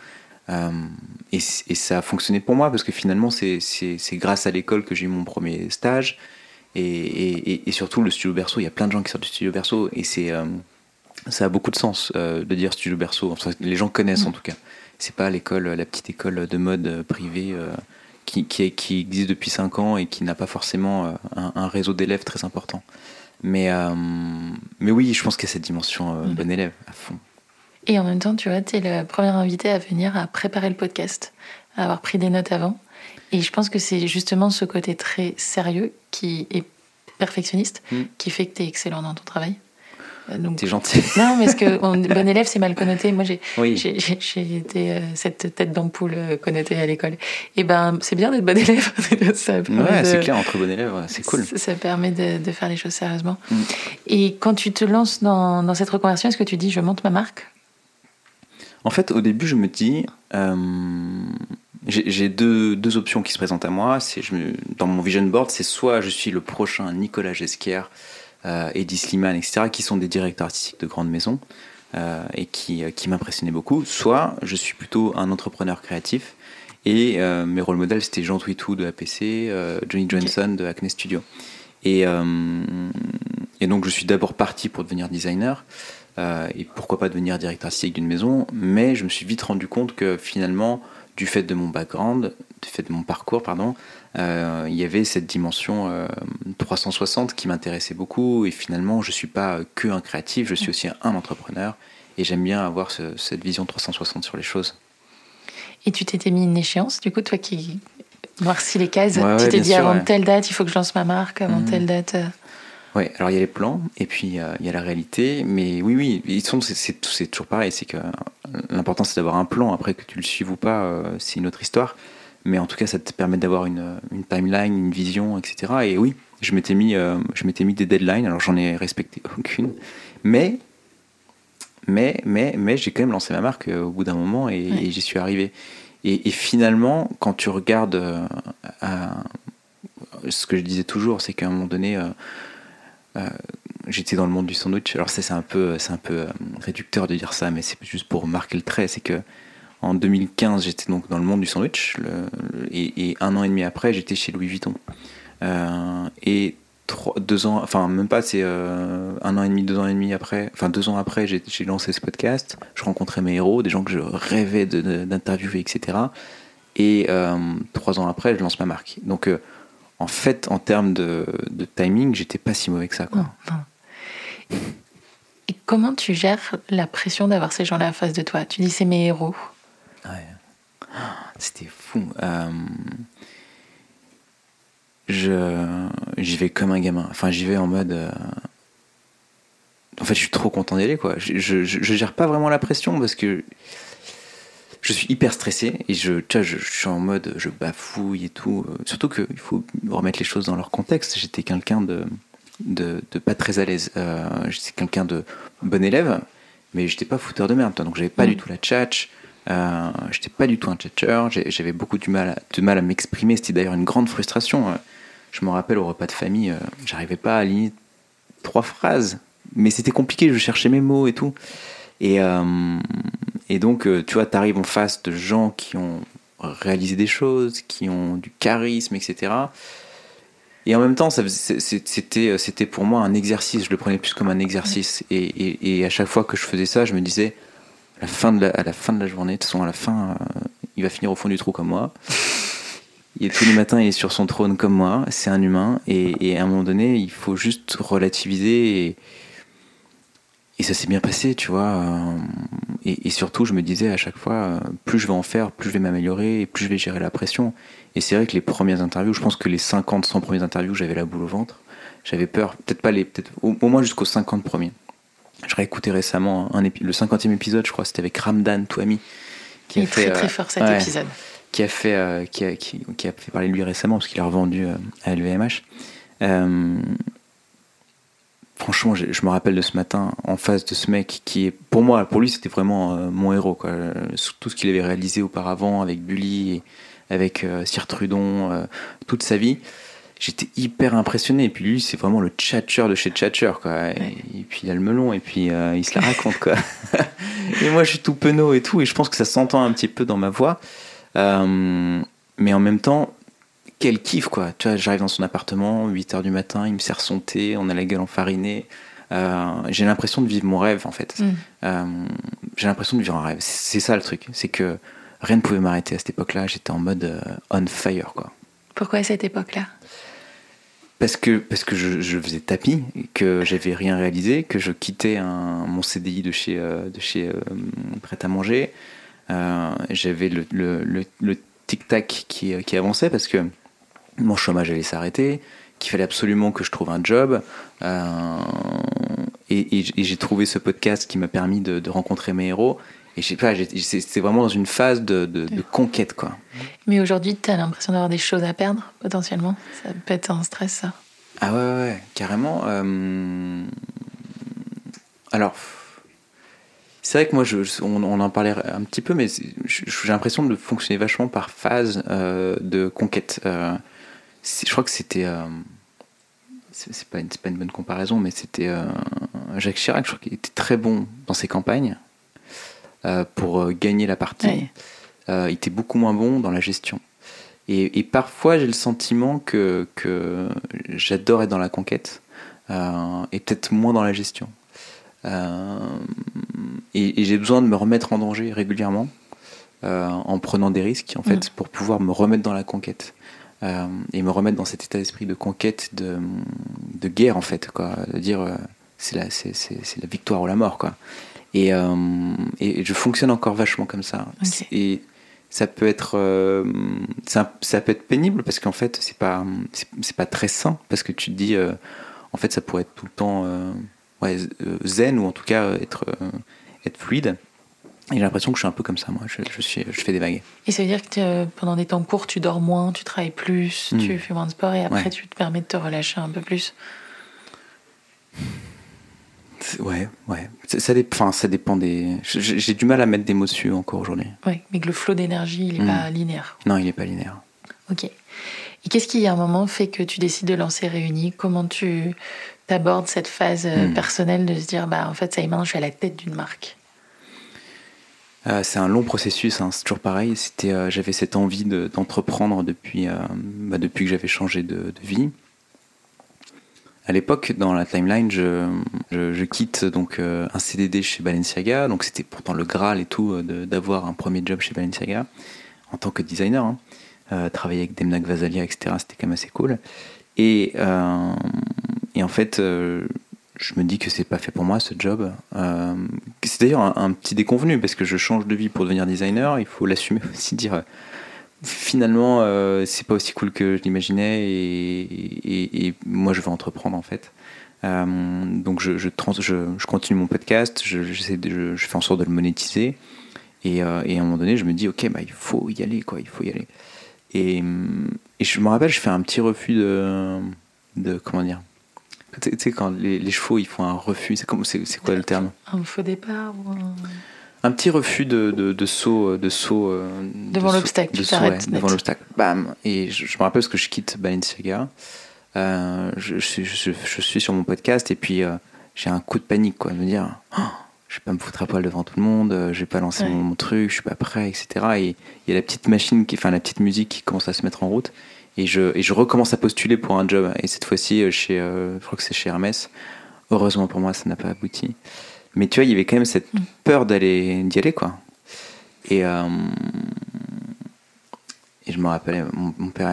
Euh, et, et, ça a fonctionné pour moi parce que finalement, c'est grâce à l'école que j'ai eu mon premier stage. Et, et, surtout, le studio Berceau, il y a plein de gens qui sortent du studio Berceau et c'est euh, ça a beaucoup de sens de dire studio Berceau. Enfin, les gens connaissent mm. en tout cas. C'est pas l'école, la petite école de mode privée qui, qui, qui, existe depuis 5 ans et qui n'a pas forcément un, un réseau d'élèves très important. Mais, euh, mais oui, je pense qu'il y a cette dimension euh, mm. bon élève à fond. Et en même temps, tu vois, tu es le premier invité à venir à préparer le podcast, à avoir pris des notes avant. Et je pense que c'est justement ce côté très sérieux qui est perfectionniste mm. qui fait que tu es excellent dans ton travail. Euh, T'es gentil. (laughs) Non, mais ce que bon élève, c'est mal connoté. Moi, j'ai j'ai été euh, cette tête d'ampoule euh, connotée à l'école. Et ben, c'est bien d'être bon élève. (laughs) ça ouais, c'est clair, entre bon élève, c'est cool. Ça, permet de, de, faire les choses sérieusement. Mm. Et quand tu te lances dans, dans cette reconversion, est-ce que tu dis je monte ma marque? En fait, au début, je me dis. j'ai deux, deux, options qui se présentent à moi. C'est dans mon vision board, c'est soit je suis le prochain Nicolas Gesquière, euh, Eddie Sliman, etc., qui sont des directeurs artistiques de grandes maisons euh, et qui, euh, qui m'impressionnaient beaucoup. Soit je suis plutôt un entrepreneur créatif et mes rôles modèles c'était Jean Twitou de APC, Johnny Johnson de Acne Studio. Et, et donc je suis d'abord parti pour devenir designer. et pourquoi pas devenir directeur artistique d'une maison, mais je me suis vite rendu compte que finalement, du fait de mon background, fait de mon parcours, pardon, euh, il y avait cette dimension 360 euh, qui m'intéressait beaucoup. Et finalement, je ne suis pas que un créatif, je suis aussi un entrepreneur. Et j'aime bien avoir cette vision 360 sur les choses. Et tu t'étais mis une échéance, du coup, toi qui noircis les cases, tu t'es dit avant telle date, il faut que je lance ma marque, avant mhm. telle date. Euh. Oui, alors il y a les plans et puis il y a la réalité. Mais oui, oui, ils sont, c'est, toujours pareil. C'est que l'important c'est d'avoir un plan. Après que tu le suives ou pas, c'est une autre histoire. Mais en tout cas, ça te permet d'avoir une, une, timeline, une vision, etc. Et oui, je m'étais mis, euh, je m'étais mis des deadlines, alors j'en ai respecté (laughs) aucune. Mais, mais, mais, mais j'ai quand même lancé ma marque euh, au bout d'un moment et, j'y suis arrivé. Et, finalement, quand tu regardes euh, ce que je disais toujours, c'est qu'à un moment donné, j'étais dans le monde du sandwich. Alors ça, c'est un peu, c'est un peu réducteur de dire ça, mais c'est juste pour marquer le trait. C'est que en 2015, j'étais donc dans le monde du sandwich, et, un an et demi après, j'étais chez Louis Vuitton. Euh, et deux ans, enfin même pas, c'est euh, un an et demi, deux ans et demi après, enfin deux ans après, j'ai lancé ce podcast. Je rencontrais mes héros, des gens que je rêvais d'interviewer, etc. Et euh, trois ans après, je lance ma marque. Donc en fait, en termes de, timing, j'étais pas si mauvais que ça. Et comment tu gères la pression d'avoir ces gens-là en face de toi? Tu dis c'est mes héros. C'était fou. Euh, je j'y vais comme un gamin. Enfin, j'y vais en mode. euh, En fait, je suis trop content d'y aller, quoi. Je, je, gère pas vraiment la pression parce que je suis hyper stressé et je, tu vois, je, je suis en mode, je bafouille et tout. Surtout qu'il faut remettre les choses dans leur contexte. J'étais quelqu'un de, de, de pas très à l'aise. Euh, J'étais quelqu'un de bon élève, mais j'étais pas fouteur de merde. toi. Donc j'avais pas Mm. du tout la tchatch. Euh, j'étais pas du tout un tchatcheur. J'avais beaucoup du mal, à, de mal à m'exprimer. C'était d'ailleurs une grande frustration. Euh, Je me rappelle au repas de famille, euh, j'arrivais pas à aligner trois phrases, mais c'était compliqué. Je cherchais mes mots et tout. Et, euh, et donc, tu vois, tu arrives en face de gens qui ont réalisé des choses, qui ont du charisme, etc. Et en même temps, c'était c'était pour moi un exercice. Je le prenais plus comme un exercice. Et, et- et à chaque fois que je faisais ça, je me disais, la fin de la, à la, fin de la journée, de toute façon, à la fin, euh, il va finir au fond du trou comme moi. Et tous les matins, il est sur son trône comme moi. C'est un humain. Et, à un moment donné, il faut juste relativiser. Et, ça s'est bien passé, tu vois. euh, Et, surtout, je me disais à chaque fois, euh, plus je vais en faire, plus je vais m'améliorer, plus je vais gérer la pression. Et c'est vrai que les premières interviews, je pense que les 50, 100 premières interviews, j'avais la boule au ventre. J'avais peur, peut-être pas les, peut-être au moins jusqu'aux 50 premiers. Je réécouté récemment un épi- le 50e épisode, je crois, c'était avec Ramdan Touami. Qui Il est très très euh, fort cet ouais, épisode. qui a fait euh, qui, a, qui, qui a fait parler de lui récemment parce qu'il a revendu euh, à LVMH. Euh, franchement, je, je me rappelle de ce matin en face de ce mec qui est pour moi, pour lui, c'était vraiment euh, mon héros. Quoi. Tout ce qu'il avait réalisé auparavant avec Bully, et avec euh, Sir Trudon, toute sa vie. J'étais hyper impressionné. Et puis lui, c'est vraiment le tchatcher de chez tchatcher. Quoi. Et, Ouais. et puis il a le melon et puis euh, il se la raconte. Quoi. (laughs) et moi, je suis tout penaud et tout. Et je pense que ça s'entend un petit peu dans ma voix. Euh, mais en même temps, quel kiff quoi. Tu vois, j'arrive dans son appartement, 8h du matin, il me sert son thé, on a la gueule enfarinée. Euh, j'ai l'impression de vivre mon rêve en fait. Mm. Euh, j'ai l'impression de vivre un rêve. C'est ça le truc. C'est que rien ne pouvait m'arrêter à cette époque-là. J'étais en mode on fire quoi. Pourquoi à cette époque-là? Parce que, parce que je, faisais tapis, que j'avais rien réalisé, que je quittais mon CDI de chez, euh, de chez euh, Prêt à manger. Euh, j'avais le, le, le, tic-tac qui, qui avançait parce que mon chômage allait s'arrêter, qu'il fallait absolument que je trouve un job. Et j'ai trouvé ce podcast qui m'a permis de rencontrer mes héros. Et je sais pas, c'est- c'était vraiment dans une phase de, de, de conquête, quoi. Mais aujourd'hui, tu as l'impression d'avoir des choses à perdre, potentiellement? Ça peut être un stress, ça? Ah ouais, ouais, ouais, carrément. euh, Alors, c'est vrai que moi, je, on, on en parlait un petit peu, mais j'ai l'impression de fonctionner vachement par phase euh, de conquête. Euh, je crois que c'était. c'est pas, une- pas une bonne comparaison, mais c'était euh, Jacques Chirac, je crois qu'il était très bon dans ses campagnes euh, pour euh, gagner la partie. Ouais. Euh, il était beaucoup moins bon dans la gestion. Et, et parfois, j'ai le sentiment que, que j'adore être dans la conquête euh, et peut-être moins dans la gestion. Et et j'ai besoin de me remettre en danger régulièrement en prenant des risques, en fait, pour pouvoir me remettre dans la conquête. Euh, et me remettre dans cet état d'esprit de conquête, de, de guerre, en fait. Quoi. De dire, euh, c'est la, c'est la victoire ou la mort. Quoi. Et, euh, et je fonctionne encore vachement comme ça. Et ça peut être euh, ça, ça peut être pénible parce qu'en fait c'est pas c'est, pas très sain parce que tu te dis euh, en fait ça pourrait être tout le temps ouais, zen ou en tout cas être être fluide et j'ai l'impression que je suis un peu comme ça moi je, je suis je fais des vagues Et ça veut dire que pendant des temps courts, tu dors moins, tu travailles plus, Mm. tu fais moins de sport et après Ouais. tu te permets de te relâcher un peu plus. Ouais ouais ça, ça, dé- enfin, ça dépend des j'ai, du mal à mettre des mots dessus encore aujourd'hui Ouais, mais que le flot d'énergie, il n'est Mm. pas linéaire. non il est pas linéaire Ok. Et qu'est-ce qui, à un moment, fait que tu décides de lancer Réunis? Comment tu abordes cette phase euh, Mm. personnelle de se dire, bah, en fait, ça y est, maintenant, je suis à la tête d'une marque? Euh, c'est un long processus, hein, c'est toujours pareil. C'était, euh, j'avais cette envie de- d'entreprendre depuis, euh, bah, depuis que j'avais changé de, de vie. À l'époque, dans la timeline, je, quitte donc euh, un CDD chez Balenciaga, donc c'était pourtant le graal et tout euh, d'avoir un premier job chez Balenciaga en tant que designer. hein. Euh, travailler avec Demna Gvasalia, etc. C'était quand même assez cool. Et, euh, et en fait, je me dis que c'est pas fait pour moi ce job. C'est d'ailleurs un, un petit déconvenu parce que je change de vie pour devenir designer. Il faut l'assumer (laughs) aussi, dire finalement, euh, c'est pas aussi cool que je l'imaginais et, moi, je veux entreprendre en fait. Euh, donc, je, continue mon podcast, je, de, je, fais en sorte de le monétiser. Et, euh, et, à un moment donné, je me dis, ok, bah, il faut y aller, quoi, il faut y aller. Et, je me rappelle, je fais un petit refus de, comment dire, tu sais, quand les, les, chevaux ils font un refus, c'est quoi le terme? Un faux départ ou un un petit refus de, de, saut, de saut euh, devant l'obstacle. De devant l'obstacle. Bam. Et je, me rappelle parce que je quitte Balenciaga. Euh, je, je, je, suis sur mon podcast et puis euh, j'ai un coup de panique quoi, de me dire oh, je vais pas me foutre à poil devant tout le monde, je vais pas lancer mon, truc, je suis pas prêt, etc. Et il y a la petite machine, qui, enfin la petite musique qui commence à se mettre en route et je, et je recommence à postuler pour un job. Et cette fois-ci, chez, je crois que c'est chez Hermès. Heureusement pour moi, ça n'a pas abouti. Mais tu vois, il y avait quand même cette mm. peur d'aller d'y aller, quoi. Et, euh, et je me rappelais, mon, père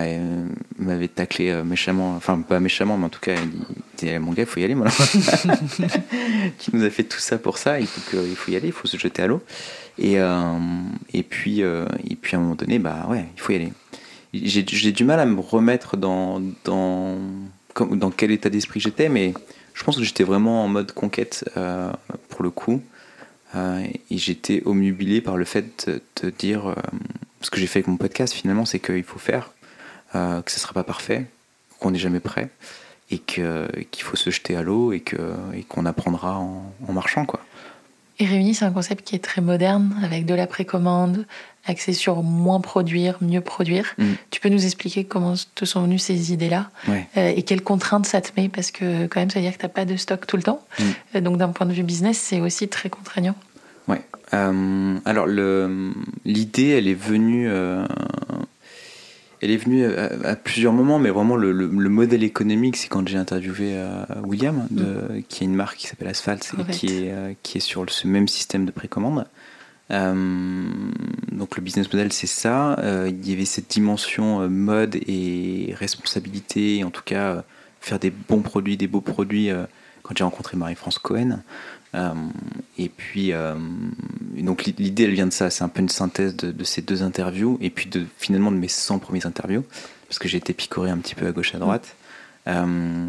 m'avait taclé euh, méchamment, enfin pas méchamment, mais en tout cas, il disait Mon gars, il faut y aller, moi. (laughs) tu nous as fait tout ça pour ça, il faut, que, il faut y aller, il faut se jeter à l'eau. Et, euh, et, puis, et puis à un moment donné, bah ouais, il faut y aller. J'ai du mal à me remettre dans, dans, dans quel état d'esprit j'étais, mais je pense que j'étais vraiment en mode conquête euh, pour le coup. Euh, et j'étais omnubilé par le fait de, dire. Euh, ce que j'ai fait avec mon podcast finalement, c'est qu'il faut faire, que ce ne sera pas parfait, qu'on n'est jamais prêt, et qu'il faut se jeter à l'eau et qu'on apprendra en, en marchant. quoi. Et Réunis, c'est un concept qui est très moderne, avec de la précommande, axé sur moins produire, mieux produire. Mm. Tu peux nous expliquer comment te sont venues ces idées-là euh, et quelles contraintes ça te met? Parce que quand même, ça veut dire que tu n'as pas de stock tout le temps. Mm. Euh, donc d'un point de vue business, c'est aussi très contraignant. Ouais. Euh, alors l'idée, elle est venue elle est venue à, plusieurs moments, mais vraiment le, modèle économique, c'est quand j'ai interviewé euh, William, de, mm. qui est une marque qui s'appelle Asphalt et qui est, euh, qui est sur ce même système de précommande. Euh, donc le business model, c'est ça. il y avait cette dimension mode et responsabilité, en tout cas faire des bons produits, des beaux produits. quand j'ai rencontré Marie-France Cohen, euh, et puis, euh, donc l'idée, elle vient de ça. C'est un peu une synthèse de, ces deux interviews, et puis de, finalement de mes 100 premières interviews, parce que j'ai été picoré un petit peu à gauche à droite. Euh,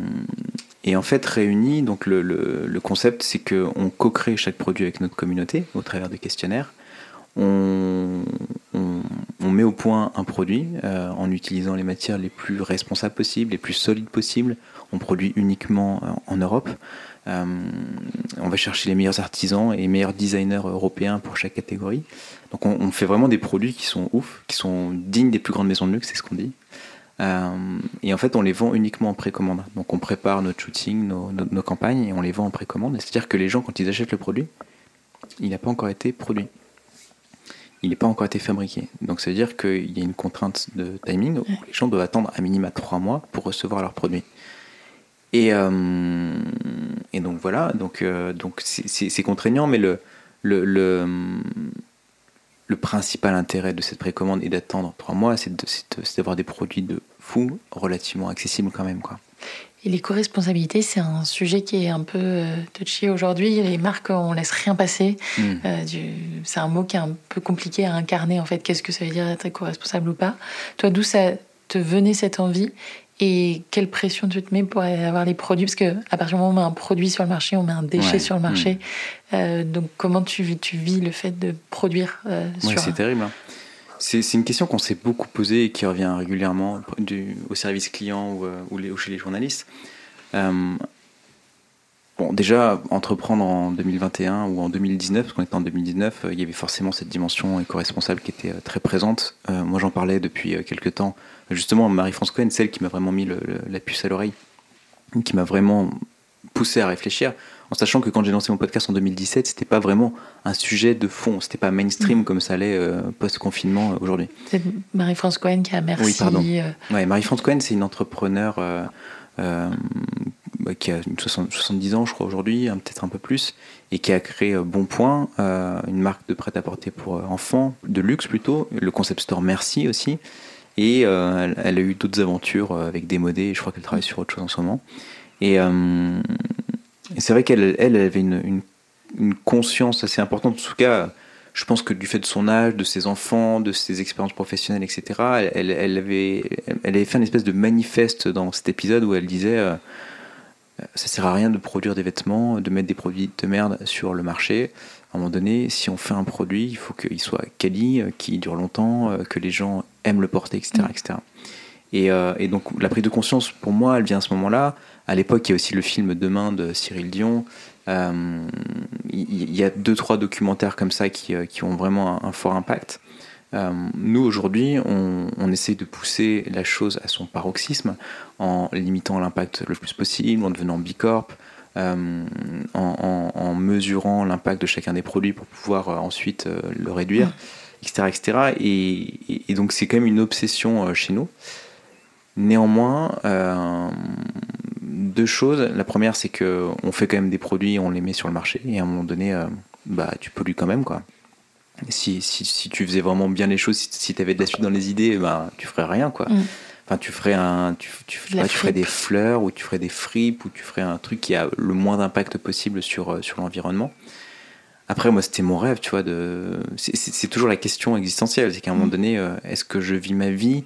et en fait, réuni, donc le, le, concept, c'est qu'on co-crée chaque produit avec notre communauté au travers de questionnaires. On, on, met au point un produit en utilisant les matières les plus responsables possibles, les plus solides possibles. On produit uniquement en Europe. Euh, on va chercher les meilleurs artisans et les meilleurs designers européens pour chaque catégorie. Donc on, fait vraiment des produits qui sont ouf, qui sont dignes des plus grandes maisons de luxe, c'est ce qu'on dit. Euh, et en fait, on les vend uniquement en précommande. Donc on prépare notre shooting, nos, campagnes, et on les vend en précommande. C'est-à-dire que les gens, quand ils achètent le produit, il n'a pas encore été produit. Il n'est pas encore été fabriqué. Donc ça veut dire qu'il y a une contrainte de timing où les gens doivent attendre à minima trois mois pour recevoir leur produit. Et, euh, et donc voilà, donc euh, donc c'est contraignant, mais le, le, le, le, principal intérêt de cette précommande et d'attendre trois mois, c'est d'avoir des produits de fou relativement accessibles quand même. Quoi. Et l'éco-responsabilité, c'est un sujet qui est un peu euh, touchy aujourd'hui. Les marques, on laisse rien passer. Hmm. c'est un mot qui est un peu compliqué à incarner, en fait. Qu'est-ce que ça veut dire être éco-responsable ou pas? Toi, d'où ça te venait cette envie? Et quelle pression tu te mets pour avoir les produits? Parce qu'à partir du moment où on met un produit sur le marché, on met un déchet sur le marché. Mm. Euh, donc comment tu, tu vis le fait de produire euh, C'est terrible. Hein. C'est une question qu'on s'est beaucoup posée et qui revient régulièrement du, au service client ou, euh, ou, chez les journalistes. bon, déjà, entreprendre en 2021 ou en 2019, parce qu'on était en 2019, il y avait forcément cette dimension éco-responsable qui était très présente. moi, j'en parlais depuis quelques temps justement Marie-France Cohen, celle qui m'a vraiment mis la puce à l'oreille, qui m'a vraiment poussé à réfléchir, en sachant que quand j'ai lancé mon podcast en 2017, c'était pas vraiment un sujet de fond, c'était pas mainstream mm. comme ça allait euh, post-confinement euh, aujourd'hui. C'est Marie-France Cohen qui a merci. Oui, pardon. Euh. Ouais, Marie-France Cohen, c'est une entrepreneur bah, qui a 70 ans, je crois, aujourd'hui, hein, peut-être un peu plus, et qui a créé Bon Point, une marque de prêt-à-porter pour enfants, de luxe plutôt, le concept store Merci aussi. Et euh, elle, a eu d'autres aventures euh, avec des modés. Je crois qu'elle travaille sur autre chose en ce moment. Et, euh, c'est vrai qu'elle elle, avait une, une, conscience assez importante. En tout cas, je pense que du fait de son âge, de ses enfants, de ses expériences professionnelles, etc., elle, avait, elle avait fait un espèce de manifeste dans cet épisode où elle disait euh, ça sert à rien de produire des vêtements, de mettre des produits de merde sur le marché. À un moment donné, si on fait un produit, il faut qu'il soit quali, euh, qu'il dure longtemps, euh, que les gens aiment le porter, etc. etc. Et, et, donc la prise de conscience, pour moi, elle vient à ce moment-là. À l'époque, il y a aussi le film Demain de Cyril Dion. Euh, il y, a deux, trois documentaires comme ça qui, euh, qui ont vraiment un, fort impact. Euh, nous, aujourd'hui, on, on, essaie de pousser la chose à son paroxysme en limitant l'impact le plus possible, en devenant bicorp, euh, en, en, mesurant l'impact de chacun des produits pour pouvoir ensuite le réduire, etc. etc. Et, et, donc, c'est quand même une obsession chez nous. Néanmoins, deux choses. La première, c'est que on fait quand même des produits, on les met sur le marché, et à un moment donné, euh, bah, tu pollues quand même, quoi. Si, si, si, tu faisais vraiment bien les choses, si, tu avais de la suite dans les idées, bah, tu ferais rien, quoi. Mm. Enfin, tu ferais un, tu, tu, ferais des fleurs, ou tu ferais des fripes, ou tu ferais un truc qui a le moins d'impact possible sur, euh, sur l'environnement. Après, moi, c'était mon rêve, tu vois. De... C'est toujours la question existentielle. C'est qu'à un moment mm. donné, euh, est-ce que je vis ma vie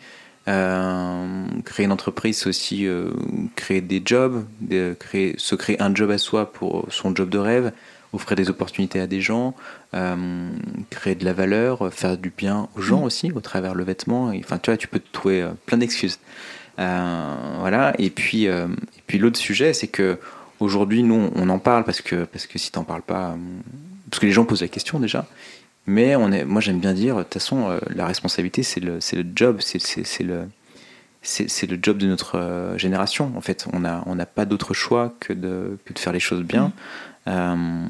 euh, créer une entreprise, c'est aussi euh, créer des jobs, créer, se créer un job à soi pour son job de rêve, offrir des opportunités à des gens, euh, créer de la valeur, faire du bien aux gens mm. aussi au travers le vêtement. Enfin, tu vois, tu peux te trouver plein d'excuses. voilà. Et puis, et puis l'autre sujet, c'est que aujourd'hui, nous, on en parle parce que parce que si t'en parles pas, parce que les gens posent la question déjà. Mais on est, moi j'aime bien dire, de toute façon, euh, la responsabilité c'est le, c'est le job, c'est, c'est, le, c'est, le job de notre euh, génération. En fait, on n'a on a pas d'autre choix que de, que de faire les choses bien. Mmh. Euh,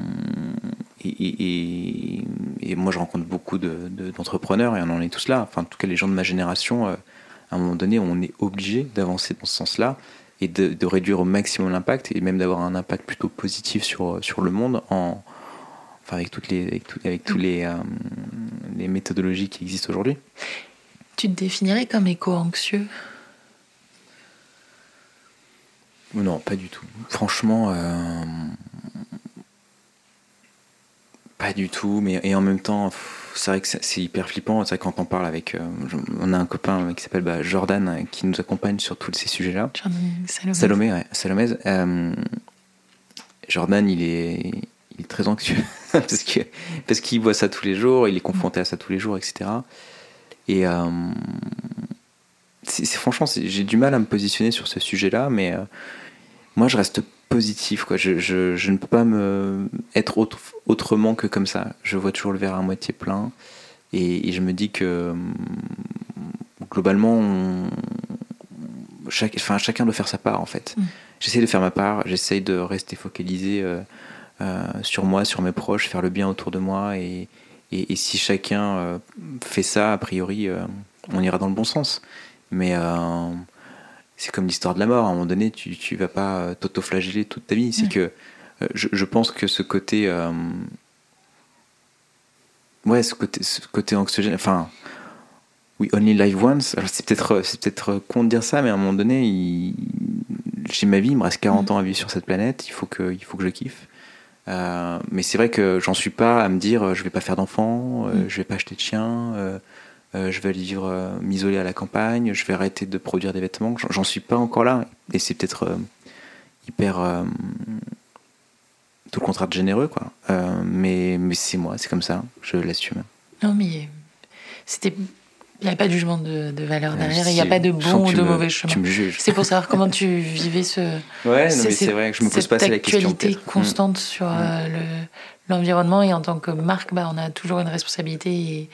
et, et, moi je rencontre beaucoup de, d'entrepreneurs et on en est tous là. Enfin, en tout cas, les gens de ma génération, à un moment donné, on est obligé d'avancer dans ce sens-là et de, de, réduire au maximum l'impact et même d'avoir un impact plutôt positif sur, sur le monde en enfin avec toutes les, avec, tous les, euh, les méthodologies qui existent aujourd'hui. Tu te définirais comme éco-anxieux? Non, pas du tout. Franchement, euh, pas du tout. Mais et en même temps, c'est vrai que c'est hyper flippant. C'est vrai quand on parle avec, euh, on a un copain qui s'appelle bah, Jordan qui nous accompagne sur tous ces sujets-là. Salomé. Salomé, ouais, Salomé. Jordan, il est, il est très anxieux (laughs) parce que parce qu'il voit ça tous les jours, il est confronté à ça tous les jours, etc. Et euh, c'est, franchement, j'ai du mal à me positionner sur ce sujet-là, mais euh, moi, je reste positif. Quoi. Je, je, je, ne peux pas me être autrement que comme ça. Je vois toujours le verre à moitié plein, et, je me dis que globalement, chaque, enfin, chacun doit faire sa part en fait. Mm. J'essaie de faire ma part, j'essaie de rester focalisé. Euh, euh, sur moi, sur mes proches, faire le bien autour de moi. Et, et, si chacun euh, fait ça, a priori, on ira dans le bon sens. Mais c'est comme l'histoire de la mort. À un moment donné, tu ne vas pas t'auto-flageller toute ta vie. C'est que je, je, pense que ce côté. ouais, ce côté, ce côté anxiogène. Enfin. Oui, only live once. C'est peut-être c'est peut-être con de dire ça, mais à un moment donné, j'ai ma vie, il me reste 40 mm. ans à vivre sur cette planète. Il faut que il faut que je kiffe. Euh, mais c'est vrai que j'en suis pas à me dire euh, je vais pas faire d'enfants, euh, mm. je vais pas acheter de chien, je vais aller vivre, m'isoler à la campagne, je vais arrêter de produire des vêtements. J'en suis pas encore là. Et c'est peut-être hyper. tout le contraire de généreux, quoi. mais mais c'est moi, c'est comme ça, je l'assume. Non, mais c'était il n'y a pas de jugement de, valeur derrière, il n'y a pas de bon ou de mauvais chemin. Tu me juges. C'est pour savoir comment tu (laughs) vivais ce. Ouais, c'est vrai que je me pose pas la question. actualité constante sur mm. euh, l'environnement et en tant que marque, bah, on a toujours une responsabilité et,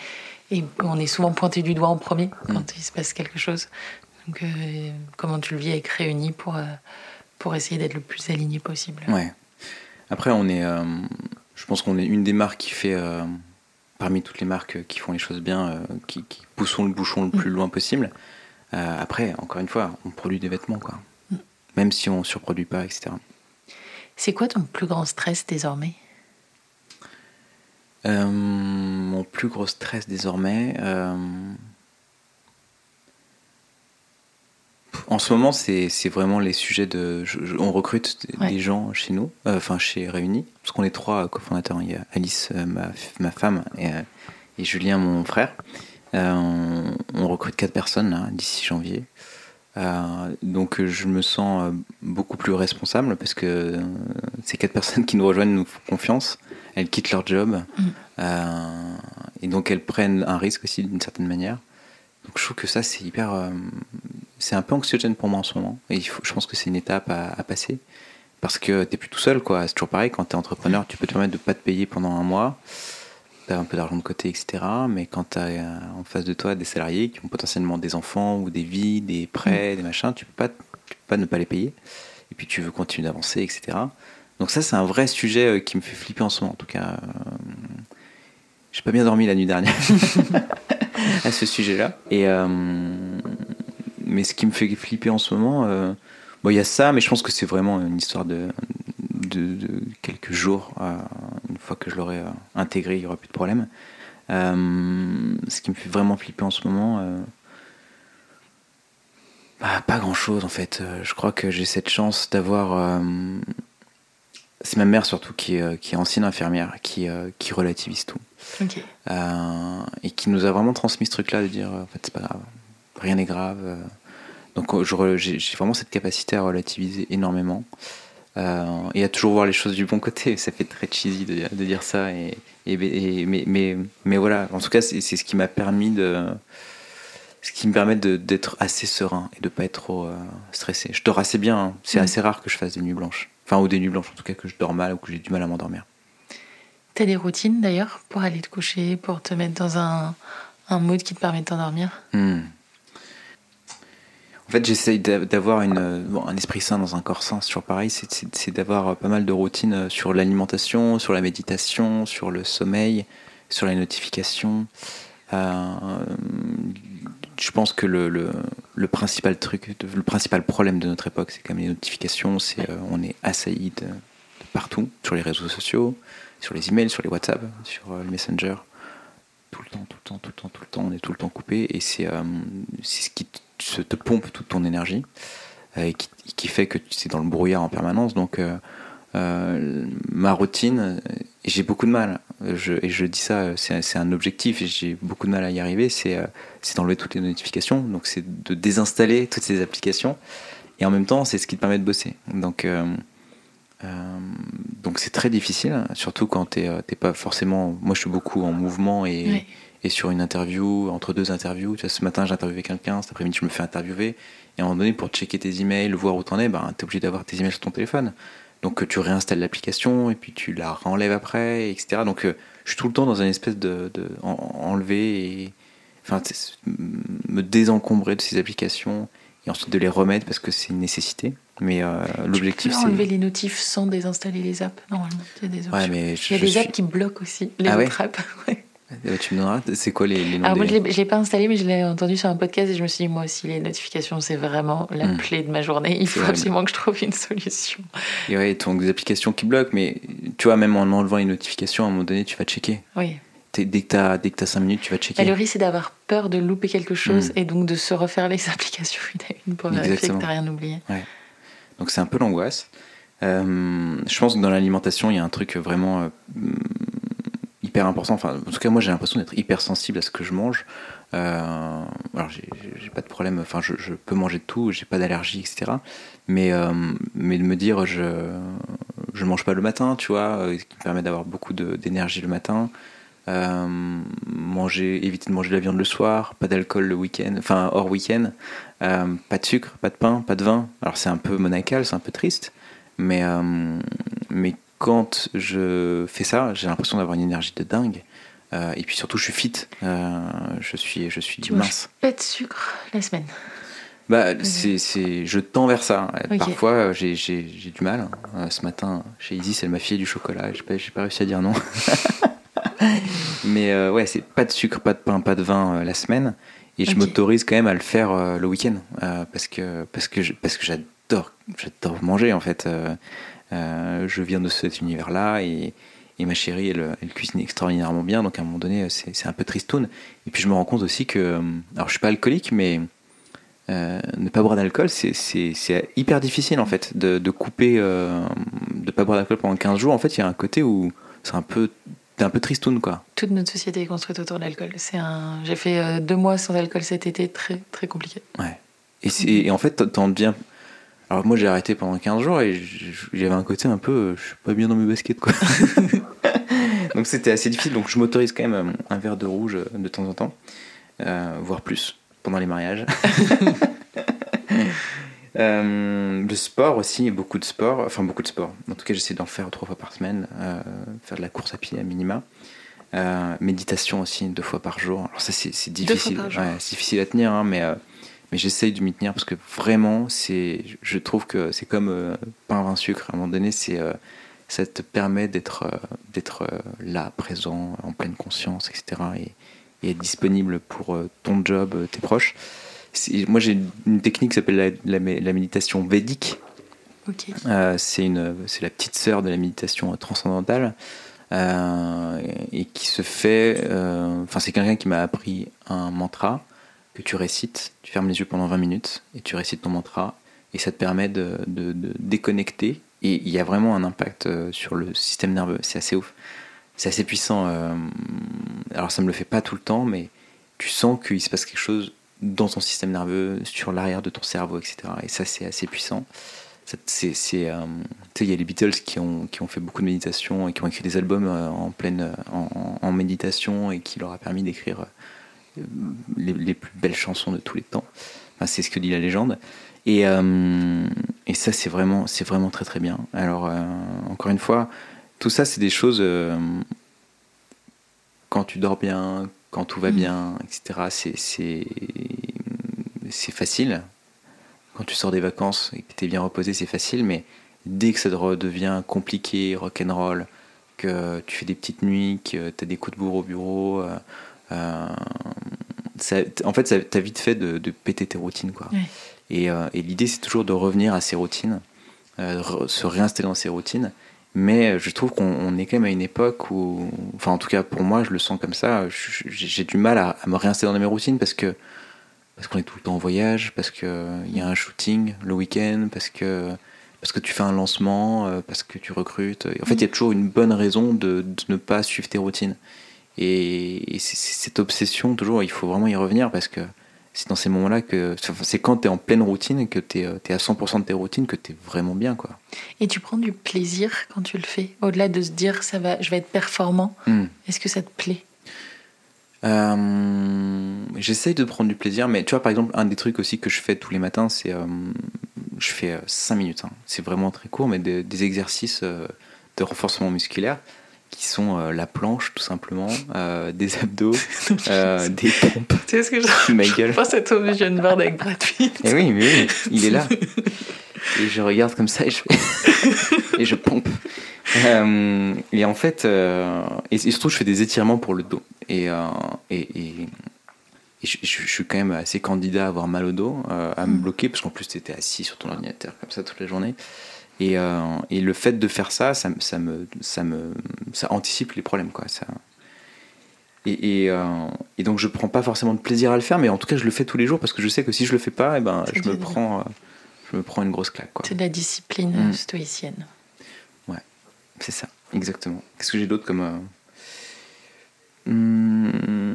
et, on est souvent pointé du doigt en premier quand mm. il se passe quelque chose. Donc, euh, comment tu le vis avec Réuni pour, euh, pour essayer d'être le plus aligné possible? Ouais. Après, on est. je pense qu'on est une des marques qui fait parmi toutes les marques qui font les choses bien, euh, qui, qui, poussons le bouchon le plus mm. loin possible. Euh, après, encore une fois, on produit des vêtements, quoi. Mm. Même si on surproduit pas, etc. C'est quoi ton plus grand stress désormais? Euh, Mon plus gros stress désormais. En ce moment, c'est vraiment les sujets de. on recrute des gens chez nous, euh, enfin chez Réunis, parce qu'on est trois cofondateurs. Il y a Alice, euh, ma, ma femme, et, euh, et, Julien, mon frère. On, on, recrute quatre personnes d'ici janvier. donc je me sens beaucoup plus responsable parce que ces quatre personnes qui nous rejoignent nous font confiance. Elles quittent leur job mm. et donc elles prennent un risque aussi d'une certaine manière. Donc je trouve que ça c'est hyper c'est un peu anxiogène pour moi en ce moment. Et il faut, je pense que c'est une étape à, passer. Parce que tu n'es plus tout seul, quoi. C'est toujours pareil, quand tu es entrepreneur, tu peux te permettre de ne pas te payer pendant un mois. Tu as un peu d'argent de côté, etc. Mais quand tu as euh, en face de toi des salariés qui ont potentiellement des enfants ou des vies, des prêts, mm. des machins, tu peux, pas, peux pas ne pas les payer. Et puis tu veux continuer d'avancer, etc. Donc ça, c'est un vrai sujet euh, qui me fait flipper en ce moment. En tout cas, euh, j'ai pas bien dormi la nuit dernière (laughs) (laughs) à ce sujet-là. Et, mais ce qui me fait flipper en ce moment, euh, bon, il y a ça, mais je pense que c'est vraiment une histoire de, de, quelques jours. Euh, une fois que je l'aurai euh, intégré, il n'y aura plus de problème. ce qui me fait vraiment flipper en ce moment, bah, pas grand chose en fait. Je crois que j'ai cette chance d'avoir. C'est ma mère surtout qui, qui est ancienne infirmière, qui, qui relativise tout. et qui nous a vraiment transmis ce truc-là de dire en fait c'est pas grave, rien n'est grave. Donc euh, j'ai vraiment cette capacité à relativiser énormément euh, et à toujours voir les choses du bon côté. (laughs) Ça fait très cheesy de, dire ça, et, mais, mais, mais, voilà, en tout cas, c'est ce qui m'a permis de. Ce qui me permet d'être assez serein et de pas être trop euh, stressé. Je dors assez bien, hein. c'est mm. assez rare que je fasse des nuits blanches. Enfin, ou des nuits blanches, en tout cas, que je dors mal ou que j'ai du mal à m'endormir. T'as des routines d'ailleurs pour aller te coucher, pour te mettre dans un, un mood qui te permet de t'endormir? Hmm. En fait, j'essaye d'avoir un esprit sain dans un corps sain. C'est toujours pareil. C'est d'avoir pas mal de routines euh, sur l'alimentation, sur la méditation, sur le sommeil, sur les notifications. Euh, je pense que le, le, principal truc, le principal problème de notre époque, c'est quand même les notifications. C'est euh, on est assailli de, partout, sur les réseaux sociaux, sur les emails, sur les WhatsApp, sur le Messenger. Tout le temps, tout le temps, tout le temps, tout le temps, on est tout le temps coupé. Et c'est ce qui te pompe toute ton énergie euh, et qui, fait que tu es dans le brouillard en permanence. Donc, euh, euh, ma routine, j'ai beaucoup de mal, je, et je dis ça, c'est un objectif, et j'ai beaucoup de mal à y arriver, c'est d'enlever toutes les notifications, donc c'est de désinstaller toutes ces applications, et en même temps, c'est ce qui te permet de bosser. Donc, donc c'est très difficile, surtout quand tu n'es pas forcément. Moi, je suis beaucoup en mouvement et, et sur une interview, entre deux interviews, tu vois, ce matin j'ai interviewé quelqu'un, cet après-midi je me fais interviewer, et à un moment donné, pour checker tes emails, voir où t'en es, ben, tu es obligé d'avoir tes emails sur ton téléphone. Donc tu réinstalles l'application, et puis tu la renlèves après, etc. Donc euh, je suis tout le temps dans une espèce de, de enlever et enfin, me désencombrer de ces applications, et ensuite de les remettre parce que c'est une nécessité. Mais euh, l'objectif, c'est. enlever les notifs sans désinstaller les apps, normalement. Il y a des, ouais, mais il y a des apps qui bloquent aussi les ah autres apps. (laughs) tu me donneras, c'est quoi les, les noms Alors moi, je ne l'ai pas installé, mais je l'ai entendu sur un podcast et je me suis dit, moi aussi, les notifications, c'est vraiment la plaie de ma journée. Il faut absolument que je trouve une solution. Et ouais, donc des applications qui bloquent, mais tu vois, même en enlevant les notifications, à un moment donné, tu vas checker. Oui. dès que tu as, as 5 minutes, tu vas checker. Et le risque, c'est d'avoir peur de louper quelque chose hmm. et donc de se refaire les (laughs) applications une à une pour vérifier que tu rien oublié. Ouais. Donc c'est un peu l'angoisse. Euh, je pense que dans l'alimentation, il y a un truc vraiment. Euh, hyper important. Enfin, en tout cas, moi, j'ai l'impression d'être hyper sensible à ce que je mange. Euh, alors, j'ai pas de problème. Enfin, je, peux manger de tout. J'ai pas d'allergie, etc. Mais, euh, mais de me dire, je je mange pas le matin, tu vois, euh, ce qui me permet d'avoir beaucoup d'énergie le matin. manger, éviter de manger de la viande le soir, pas d'alcool le week-end, enfin hors week-end, pas de sucre, pas de pain, pas de vin. Alors c'est un peu monacal, c'est un peu triste, mais mais quand je fais ça, j'ai l'impression d'avoir une énergie de dingue. Euh, et puis surtout, je suis fit. Euh, je suis, je suis tu mince. Pas de sucre la semaine. Bah, c'est, c'est, je tends vers ça. Parfois, j'ai, j'ai, j'ai du mal. Euh, ce matin, chez Isis, elle m'a filé du chocolat. J'ai pas, j'ai pas réussi à dire non. (laughs) Mais ouais, c'est pas de sucre, pas de pain, pas de vin la semaine. Et je m'autorise quand même à le faire le week-end parce que parce que parce que j'adore j'adore manger en fait. Euh, je viens de cet univers-là et, ma chérie, elle, cuisine extraordinairement bien. Donc à un moment donné, c'est un peu tristoun. Et puis je me rends compte aussi que, alors je suis pas alcoolique, mais ne pas boire d'alcool, c'est hyper difficile en fait de, de couper, de ne pas boire d'alcool pendant 15 jours. En fait, il y a un côté où c'est un peu un peu tristoun, quoi. Toute notre société est construite autour de l'alcool. C'est un... J'ai fait euh, deux mois sans alcool cet été, très, très compliqué. Ouais. Et, et en fait, t'en deviens. Alors, moi, j'ai arrêté pendant 15 jours et j'avais un côté un peu. Euh, je suis pas bien dans mes baskets, quoi. (laughs) donc, c'était assez difficile. Donc, je m'autorise quand même un verre de rouge euh, de temps en temps, voire plus, pendant les mariages. (laughs) Euh, le sport aussi, beaucoup de sport, enfin beaucoup de sport. En tout cas, j'essaie d'en faire trois fois par semaine, euh, faire de la course à pied à minima. Euh, méditation aussi deux fois par jour. Alors ça c'est difficile, ouais, c'est difficile à tenir, hein, mais mais j'essaye de m'y tenir parce que vraiment c'est, je trouve que c'est comme pain, vin, sucre. À un moment donné, c'est ça te permet d'être d'être là, présent, en pleine conscience, etc. Et, et être disponible pour ton job, tes proches moi j'ai une technique qui s'appelle la, méditation védique. Euh, c'est la petite sœur de la méditation transcendantale euh, et qui se fait. Euh, enfin, c'est quelqu'un qui m'a appris un mantra que tu récites. Tu fermes les yeux pendant 20 minutes et tu récites ton mantra et ça te permet de, de déconnecter. Et il y a vraiment un impact sur le système nerveux. C'est assez ouf. C'est assez puissant. alors, ça me le fait pas tout le temps, mais tu sens qu'il se passe quelque chose dans ton système nerveux, sur l'arrière de ton cerveau, etc. Et ça, c'est assez puissant. C'est, c'est, euh, il y a les Beatles qui ont, qui ont fait beaucoup de méditation et qui ont écrit des albums euh, en pleine en, méditation et qui leur a permis d'écrire euh, les, plus belles chansons de tous les temps. Enfin, c'est ce que dit la légende. Et, et ça, c'est vraiment, c'est vraiment très très bien. Alors, encore une fois, tout ça, c'est des choses. quand tu dors bien, quand tout va mm. bien, etc. C'est facile. Quand tu sors des vacances et que tu es bien reposé, c'est facile, mais dès que ça devient compliqué, rock'n'roll, que tu fais des petites nuits, que tu as des coups de bourre au bureau, euh, euh, en fait, tu as vite fait de, péter tes routines. Quoi. Euh, et, l'idée, c'est toujours de revenir à ces routines, se réinstaller dans ces routines mais je trouve qu'on est quand même à une époque où, enfin en tout cas pour moi, je le sens comme ça, j'ai du mal à, me réinstaller dans mes routines parce que parce qu'on est tout le temps en voyage, parce qu'il y a un shooting le week-end, parce que, parce que tu fais un lancement, euh, parce que tu recrutes. En fait, il y a mm. toujours une bonne raison de, de ne pas suivre tes routines. Et, et cette obsession, toujours, il faut vraiment y revenir parce que c'est dans ces moments-là que c'est quand tu es en pleine routine que tu es, euh, à 100% de tes routines que tu es vraiment bien quoi. Et tu prends du plaisir quand tu le fais au-delà de se dire ça va je vais être performant. Hmm. Est-ce que ça te plaît? Euh, J'essaye de prendre du plaisir mais tu vois par exemple un des trucs aussi que je fais tous les matins c'est euh, je fais 5 minutes hein. c'est vraiment très court mais des exercices de renforcement musculaire qui sont euh, la planche tout simplement, (laughs) euh, des abdos, (laughs) euh, des pompes. Tu sais ce que je, (laughs) je pense à vision board avec Brad Pitt. Et eh oui, mais oui, il est là. Et je regarde comme ça et je, et je pompe. et en fait, et, surtout, je fais des étirements pour le dos. Et, et, et, je, je, suis quand même assez candidat à avoir mal au dos, à me mm. bloquer, parce qu'en plus, tu étais assis sur ton ordinateur comme ça toute la journée. Et, euh, et, le fait de faire ça, ça, ça, me, ça, me, ça anticipe les problèmes. Quoi. Ça... Et, et, euh, et, donc je prends pas forcément de plaisir à le faire, mais en tout cas je le fais tous les jours parce que je sais que si je le fais pas, eh ben, je, me prends, euh, je me prends une grosse claque. C'est de la discipline mm. stoïcienne. Ouais, c'est ça, exactement. Qu'est-ce que j'ai d'autre comme... Hmm,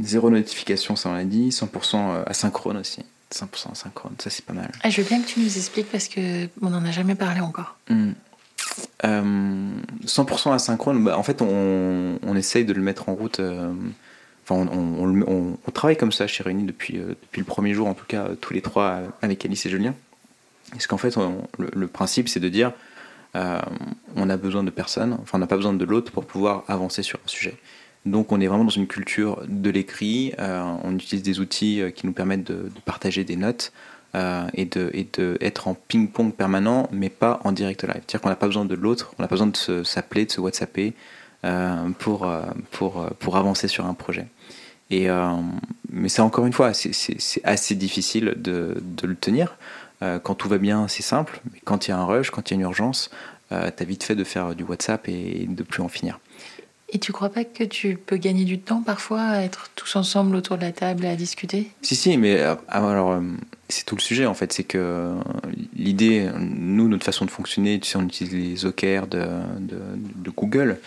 zéro notification, ça on l'a dit, 100% asynchrone aussi. 100% synchrone, ça c'est pas mal. Ah, je veux bien que tu nous expliques parce que on n'en a jamais parlé encore. 100% hmm. euh, asynchrone, bah, en fait on, on, essaye de le mettre en route. Euh, enfin, on, on, travaille comme ça chez Réunis depuis, euh, depuis le premier jour, en tout cas tous les trois avec Alice et Julien. Parce qu'en fait, le, le, principe c'est de dire on a besoin de personne, enfin on n'a pas besoin de l'autre pour pouvoir avancer sur un sujet. Donc on est vraiment dans une culture de l'écrit, euh, on utilise des outils euh, qui nous permettent de, partager des notes euh, et, de, et de être en ping-pong permanent, mais pas en direct live. C'est-à-dire qu'on n'a pas besoin de l'autre, on n'a pas besoin de s'appeler, de se whatsapper pour, avancer sur un projet. Et, mais c'est encore une fois, c'est assez difficile de, le tenir. quand tout va bien, c'est simple, quand il y a un rush, quand il y a une urgence, tu as vite fait de faire du WhatsApp et de plus en finir. Et tu crois pas que tu peux gagner du temps parfois à être tous ensemble autour de la table à discuter? Si, si, mais euh, ah, alors, euh, c'est tout le sujet en fait. C'est que euh, l'idée, nous, notre façon de fonctionner, tu sais, on utilise les OKR de, de, de Google,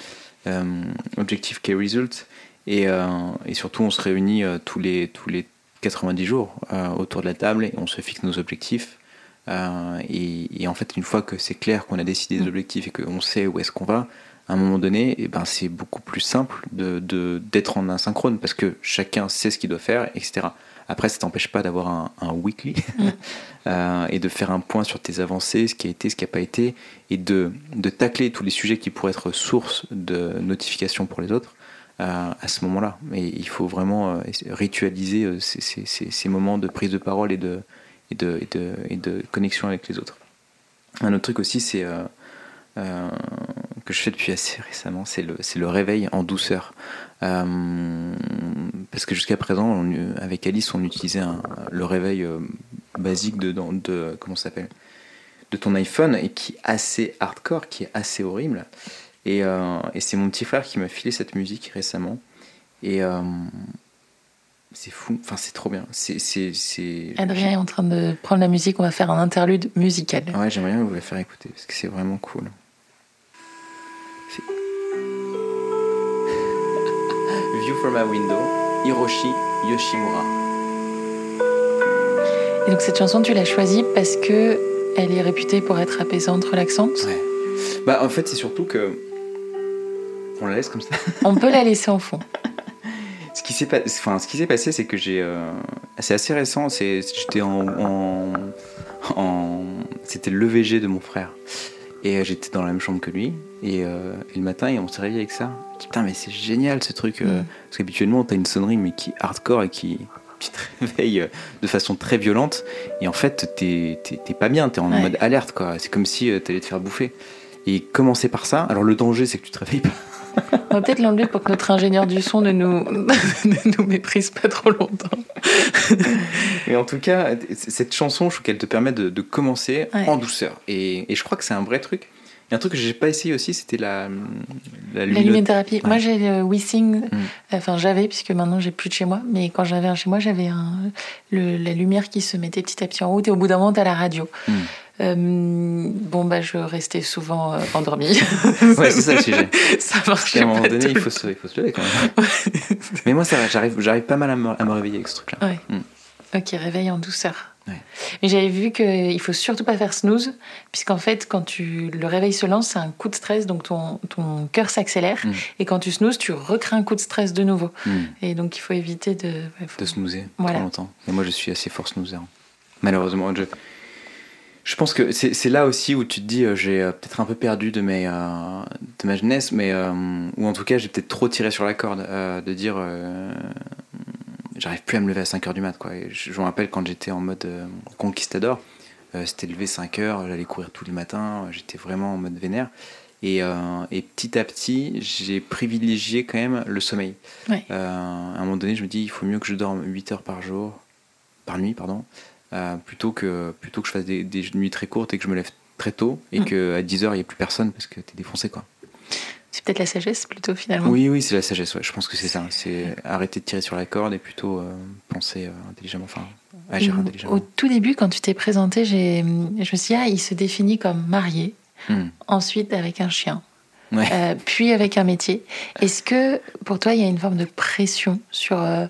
Objective Key Result, et, et, surtout on se réunit tous, les, tous les 90 jours autour de la table et on se fixe nos objectifs. Et, et, en fait, une fois que c'est clair qu'on a décidé des mm. objectifs et qu'on sait où est-ce qu'on va, à un moment donné, et eh ben, c'est beaucoup plus simple d'être de, d'être en asynchrone parce que chacun sait ce qu'il doit faire, etc. Après, ça t'empêche pas d'avoir un, un, weekly mm. (laughs) euh, et de faire un point sur tes avancées, ce qui a été, ce qui n'a pas été, et de, de tacler tous les sujets qui pourraient être source de notification pour les autres euh, à ce moment-là. Mais il faut vraiment euh, ritualiser euh, ces, ces, ces, ces, moments de prise de parole et de, et de, et de, et de connexion avec les autres. Un autre truc aussi, c'est euh, euh, que je fais depuis assez récemment, c'est le, le réveil en douceur. Euh, parce que jusqu'à présent, on, avec Alice, on utilisait un, le réveil euh, basique de, de comment s'appelle? De ton iPhone et qui est assez hardcore, qui est assez horrible. Et, et c'est mon petit frère qui m'a filé cette musique récemment. Et c'est fou, enfin c'est trop bien. C'est, Adrien est en train de prendre la musique, on va faire un interlude musical. Ouais, j'aimerais bien vous la faire écouter parce que c'est vraiment cool. View from a window, Hiroshi Yoshimura. Et donc cette chanson, tu l'as choisie parce que elle est réputée pour être apaisante, relaxante? Ouais. Bah en fait, c'est surtout que on la laisse comme ça. on peut la laisser en fond. (laughs) ce qui s'est enfin, ce qui s'est passé, c'est que j'ai, euh... c'est assez récent. C'est, j'étais en, en, en... c'était le VG de mon frère. Et euh, j'étais dans la même chambre que lui. Et, euh, et le matin, et on s'est réveillé avec ça. Je dis, putain, mais c'est génial ce truc. Euh, mm. Parce qu'habituellement, t'as une sonnerie, mais qui est hardcore et qui, qui te (laughs) réveille de façon très violente. Et en fait, t'es, t'es, pas bien, t'es en ouais. mode alerte, quoi. C'est comme si t'allais te faire bouffer. Et commencer par ça. Alors, le danger, c'est que tu te réveilles pas. On va peut-être l'enlever pour que notre ingénieur du son ne nous, (laughs) ne nous méprise pas trop longtemps. Mais en tout cas, cette chanson, je trouve qu'elle te permet de, de commencer ouais. en douceur. Et, et, je crois que c'est un vrai truc. Il y a un truc que j'ai pas essayé aussi, c'était la, la, la luminothérapie. Ouais. Moi, j'ai le WeSing, mm. enfin j'avais, puisque maintenant j'ai plus de chez moi, mais quand j'avais un chez moi, j'avais la lumière qui se mettait petit à petit en route, et au bout d'un moment, tu as la radio. Mm. Euh, bon, bah, je restais souvent euh, endormie. (laughs) ouais, c'est ça le sujet. (laughs) ça marchait. À un moment donné, il faut, se, il faut se lever quand même. Mais moi, ça va, j'arrive, j'arrive pas mal à me, à me réveiller avec ce truc-là. Ouais. Mm. Ok, réveil en douceur. Ouais. Mais j'avais vu qu'il faut surtout pas faire snooze, puisqu'en fait, quand tu, le réveil se lance, c'est un coup de stress, donc ton, ton cœur s'accélère. Mm. Et quand tu snoozes, tu recrées un coup de stress de nouveau. Mm. Et donc, il faut éviter de. Ouais, faut... De snoozer voilà. trop longtemps. Mais moi, je suis assez fort snoozer. Malheureusement, je, je pense que c'est là aussi où tu te dis euh, j'ai euh, peut-être un peu perdu de, mes, euh, de ma jeunesse, mais ou en tout cas j'ai peut-être trop tiré sur la corde de dire j'arrive plus à me lever à 5h du mat. Quoi. Et je, je me rappelle quand j'étais en mode conquistador, c'était lever 5h, j'allais courir tous les matins, j'étais vraiment en mode vénère. Et, et petit à petit, j'ai privilégié quand même le sommeil. Ouais. à un moment donné, je me dis il faut mieux que je dorme 8 heures par jour, par nuit, pardon. Euh, plutôt, que, plutôt que je fasse des, des, nuits très courtes et que je me lève très tôt et mmh. qu'à 10h, il n'y ait plus personne parce que tu es défoncé. quoi. C'est peut-être la sagesse plutôt finalement. Oui, oui, c'est la sagesse. Ouais. Je pense que c'est ça. C'est arrêter de tirer sur la corde et plutôt euh, penser euh, intelligemment, enfin agir intelligemment. Au tout début, quand tu t'es présenté, je me suis dit, ah, il se définit comme marié, mmh. ensuite avec un chien, ouais. euh, puis avec un métier. Est-ce que pour toi, il y a une forme de pression sur euh,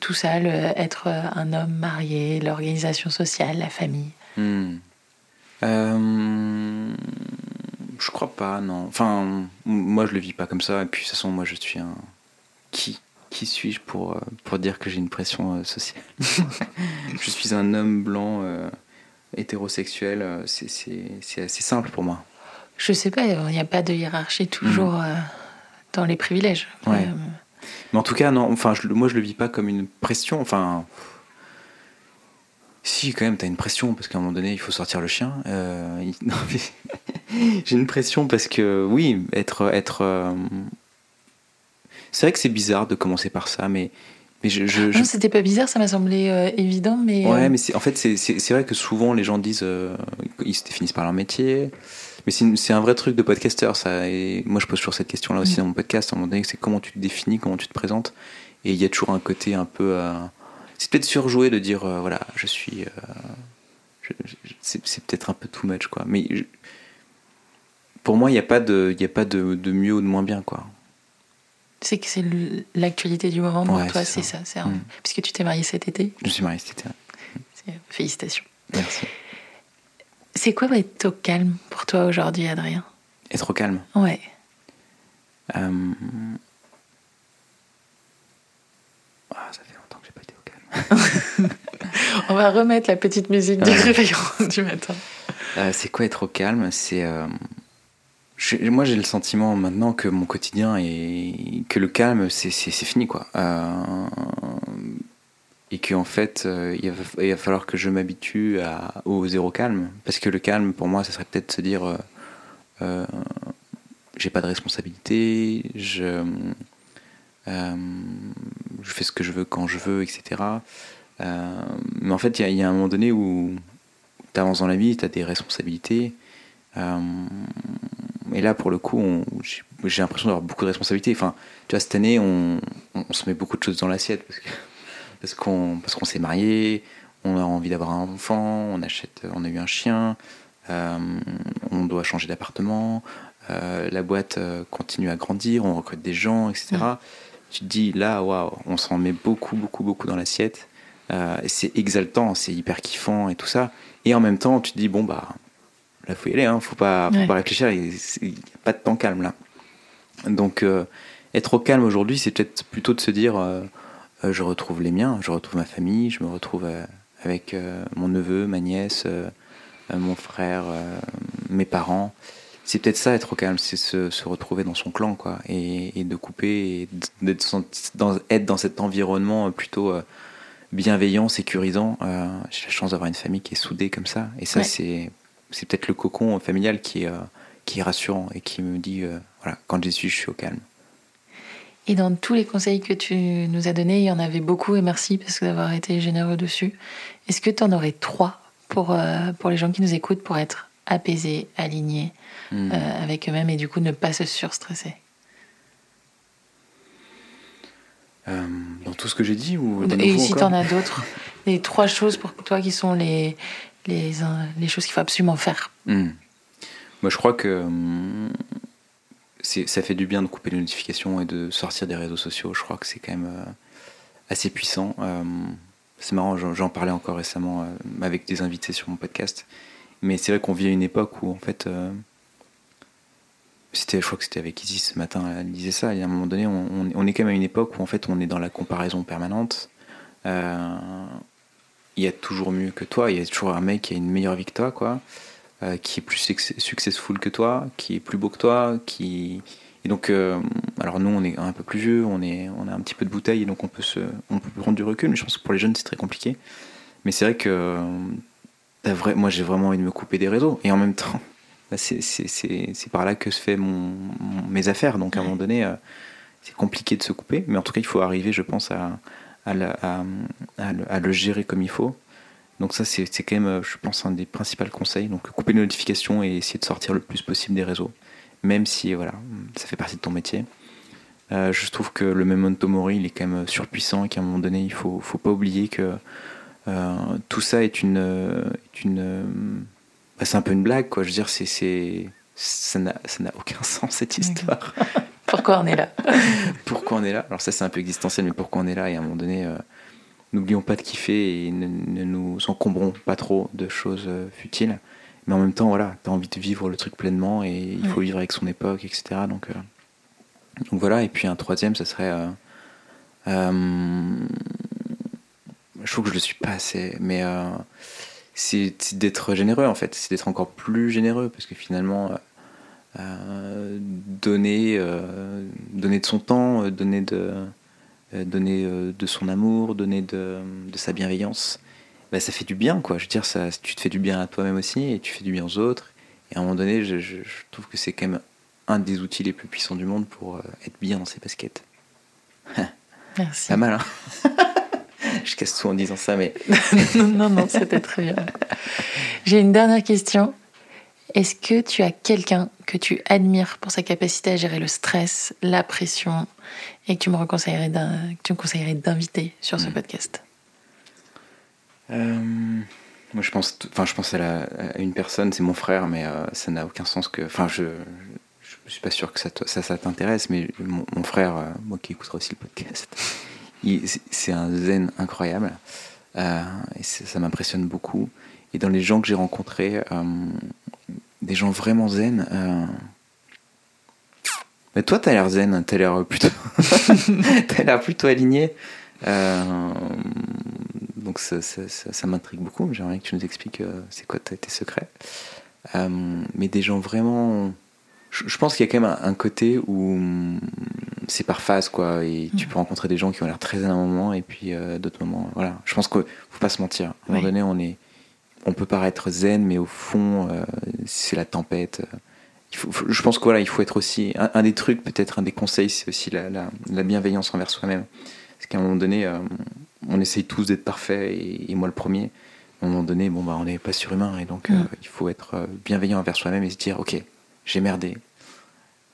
tout ça, le, être un homme marié, l'organisation sociale, la famille hmm. euh, Je crois pas, non. Enfin, moi je le vis pas comme ça. Et puis de toute façon, moi je suis un. Qui Qui suis-je pour, euh, pour dire que j'ai une pression euh, sociale? (laughs) Je suis un homme blanc euh, hétérosexuel. C'est assez simple pour moi. Je sais pas, il n'y a pas de hiérarchie toujours mmh. dans les privilèges. Ouais. Mais en tout cas, non, enfin, je, moi je le vis pas comme une pression. Enfin, si, quand même, tu as une pression parce qu'à un moment donné, il faut sortir le chien. Euh, (laughs) J'ai une pression parce que, oui, être. être euh... C'est vrai que c'est bizarre de commencer par ça, mais. mais je, je, je... Non, c'était pas bizarre, ça m'a semblé euh, évident, mais. Ouais, mais en fait, c'est vrai que souvent les gens disent. Ils se définissent par leur métier. Mais c'est un vrai truc de podcasteur, ça. Et moi, je pose toujours cette question-là aussi Mm. dans mon podcast. À un moment donné, c'est comment tu te définis, comment tu te présentes. Et il y a toujours un côté un peu. euh, c'est peut-être surjoué de dire, euh, voilà, je suis. euh, je- c'est peut-être un peu too much, quoi. Mais je- pour moi, il n'y a pas, de, y a pas de, de mieux ou de moins bien, quoi. C'est que c'est l'actualité du moment pour Ouais, toi, c'est ça. ça. c'est un- Mm. Puisque tu t'es marié cet été. Je suis marié cet été. Félicitations. Merci. C'est quoi être au calme pour toi aujourd'hui, Adrien? Être au calme. Ouais. Euh, Ah, ça fait longtemps que j'ai pas été au calme. (laughs) On va remettre la petite musique du réveillon (laughs) du matin. Euh, c'est quoi être au calme? C'est euh, moi j'ai le sentiment maintenant que mon quotidien est que le calme c'est fini quoi. Euh, et qu'en fait euh, il, va, il va falloir que je m'habitue au zéro calme parce que le calme pour moi ça serait peut-être se dire euh, euh, j'ai pas de responsabilité, je euh, fais ce que je veux quand je veux, etc. Euh, mais en fait, il y, a- un moment donné où tu avances dans la vie, tu as des responsabilités. Et là, pour le coup, j'ai l'impression d'avoir beaucoup de responsabilités. Enfin, tu vois, cette année, on, on- se met beaucoup de choses dans l'assiette parce qu'on parce qu'on s'est marié, on a envie d'avoir un enfant, on achète, on a eu un chien, euh, on doit changer d'appartement, euh, la boîte euh, continue à grandir, on recrute des gens, etc. Tu te dis là, waouh, on s'en met beaucoup, beaucoup, beaucoup dans l'assiette. Euh, et c'est exaltant, c'est hyper kiffant et tout ça. Et en même temps, tu te dis bon bah là faut y aller, hein, faut pas, faut Ouais. pas réfléchir, il n'y a pas de temps calme là. Donc être au calme aujourd'hui, c'est peut-être plutôt de se dire je retrouve les miens, je retrouve ma famille, je me retrouve euh, avec euh, mon neveu, ma nièce, euh, euh, mon frère, euh, mes parents. C'est peut-être ça être au calme, c'est se, se retrouver dans son clan quoi, et, et de couper, et d'être dans, être dans cet environnement plutôt euh, bienveillant, sécurisant. Euh, J'ai la chance d'avoir une famille qui est soudée comme ça, et ça Ouais. c'est c'est peut-être le cocon familial qui est, euh, qui est rassurant et qui me dit euh, voilà quand j'y suis, je suis au calme. Et dans tous les conseils que tu nous as donnés, il y en avait beaucoup et merci parce que d'avoir été généreux dessus. Est-ce que tu en aurais trois pour, euh, pour les gens qui nous écoutent pour être apaisés, alignés Hmm. euh, avec eux-mêmes et du coup ne pas se surstresser? Euh, dans tout ce que j'ai dit ou Et si tu en as d'autres, les trois choses pour toi qui sont les, les, les choses qu'il faut absolument faire. Hmm. Moi, je crois que c'est- ça fait du bien de couper les notifications et de sortir des réseaux sociaux. Je crois que c'est quand même euh, assez puissant. Euh, c'est marrant, j'en parlais encore récemment euh, avec des invités sur mon podcast. Mais c'est vrai qu'on vit à une époque où, en fait, c'était, je crois que c'était avec Isis ce matin, elle disait ça. Et à un moment donné, on, on- est quand même à une époque où, en fait, on est dans la comparaison permanente. Il y a toujours mieux que toi, il y a toujours un mec qui a une meilleure vie que toi, quoi, euh, qui est plus suc- successful que toi, qui est plus beau que toi, qui et donc euh, alors nous on est un peu plus vieux, on est on a un petit peu de bouteille, et donc on peut se on peut prendre du recul, mais je pense que pour les jeunes c'est très compliqué. Mais c'est vrai que euh, vrai, moi j'ai vraiment envie de me couper des réseaux et en même temps (laughs) c'est par là que se fait mon, mon- mes affaires, donc à un moment donné c'est compliqué de se couper, mais en tout cas il faut arriver, je pense à à, le- à- à le, à le gérer comme il faut. Donc ça, c'est quand même, euh, je pense, un des principaux conseils. Donc couper les notifications et essayer de sortir le plus possible des réseaux, même si voilà, ça fait partie de ton métier. Euh, je trouve que le memento mori, il est quand même surpuissant et qu'à un moment donné, il faut, faut pas oublier que euh, tout ça est une, euh, est une, euh, bah, c'est un peu une blague, quoi. Je veux dire, c'est, ça n'a, ça n'a aucun (laughs) sens cette histoire. Pourquoi on est là? (laughs) Pourquoi on est là? Alors ça c'est un peu existentiel, mais pourquoi on est là? Et à un moment donné, euh, n'oublions pas de kiffer et ne, ne nous encombrons pas trop de choses euh, futiles. Mais en même temps, voilà, t'as envie de vivre le truc pleinement et il faut vivre avec son époque, etc. Donc, euh, donc voilà. Et puis un troisième, ça serait, euh, euh, je trouve que je le suis pas assez, mais c'est d'être généreux en fait, c'est d'être encore plus généreux parce que finalement. donner, donner de son temps, donner de, donner euh, de son amour, donner de, de sa bienveillance, bah, ça fait du bien, quoi. Je veux dire, ça, tu te fais du bien à toi-même aussi et tu fais du bien aux autres. Et à un moment donné, je, je- je trouve que c'est quand même un des outils les plus puissants du monde pour euh, être bien dans ses baskets. (laughs) Merci. Pas mal, hein (laughs) Je casse tout en disant ça, mais (laughs) non, non, non, c'était très bien. J'ai une dernière question. Est-ce que tu as quelqu'un que tu admires pour sa capacité à gérer le stress, la pression, et que tu me conseillerais d'inviter sur ce hmm. podcast euh, Moi, je pense, enfin, je pense à, une personne, c'est mon frère, mais euh, ça n'a aucun sens que. Enfin, je, je suis pas sûr que ça, ça, ça t'intéresse, mais mon, frère, euh, moi qui écoutera aussi le podcast, (laughs) c'est un zen incroyable. et ça m'impressionne beaucoup. Et dans les gens que j'ai rencontrés, des gens vraiment zen. Mais toi, t'as l'air zen, t'as l'air plutôt, (laughs) t'as l'air plutôt aligné. Euh... Donc ça, ça, ça, m'intrigue beaucoup. J'aimerais que tu nous expliques euh, c'est quoi tes secrets. Euh, mais des gens vraiment. Je, pense qu'il y a quand même un, côté où c'est par phase, quoi. Et tu mm. peux rencontrer des gens qui ont l'air très zen à un moment et puis d'autres moments. Voilà. Je pense qu'il faut pas se mentir. À un moment donné, on est on peut paraître zen, mais au fond, c'est la tempête. Je pense qu'il il faut être aussi. Un, des trucs, peut-être un des conseils, c'est aussi la, bienveillance envers soi-même. Parce qu'à un moment donné, euh, on essaye tous d'être parfait, et, moi le premier. À un moment donné, bon, bah, on n'est pas surhumain, et donc mm. euh, il faut être bienveillant envers soi-même et se dire ok, j'ai merdé,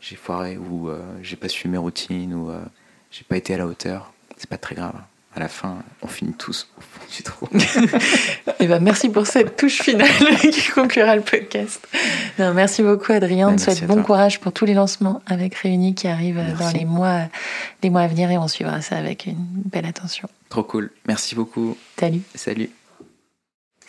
j'ai foiré, ou j'ai pas suivi mes routines, ou j'ai pas été à la hauteur. C'est pas très grave à la fin, on finit tous au fond du trou. (laughs) Et ben, merci pour cette touche finale (laughs) qui conclura le podcast. merci beaucoup, Adrien. Ben, on souhaite bon courage pour tous les lancements avec Réunis qui arrivent dans les mois, les mois à venir et on suivra ça avec une belle attention. Trop cool. Merci beaucoup. Salut. Salut.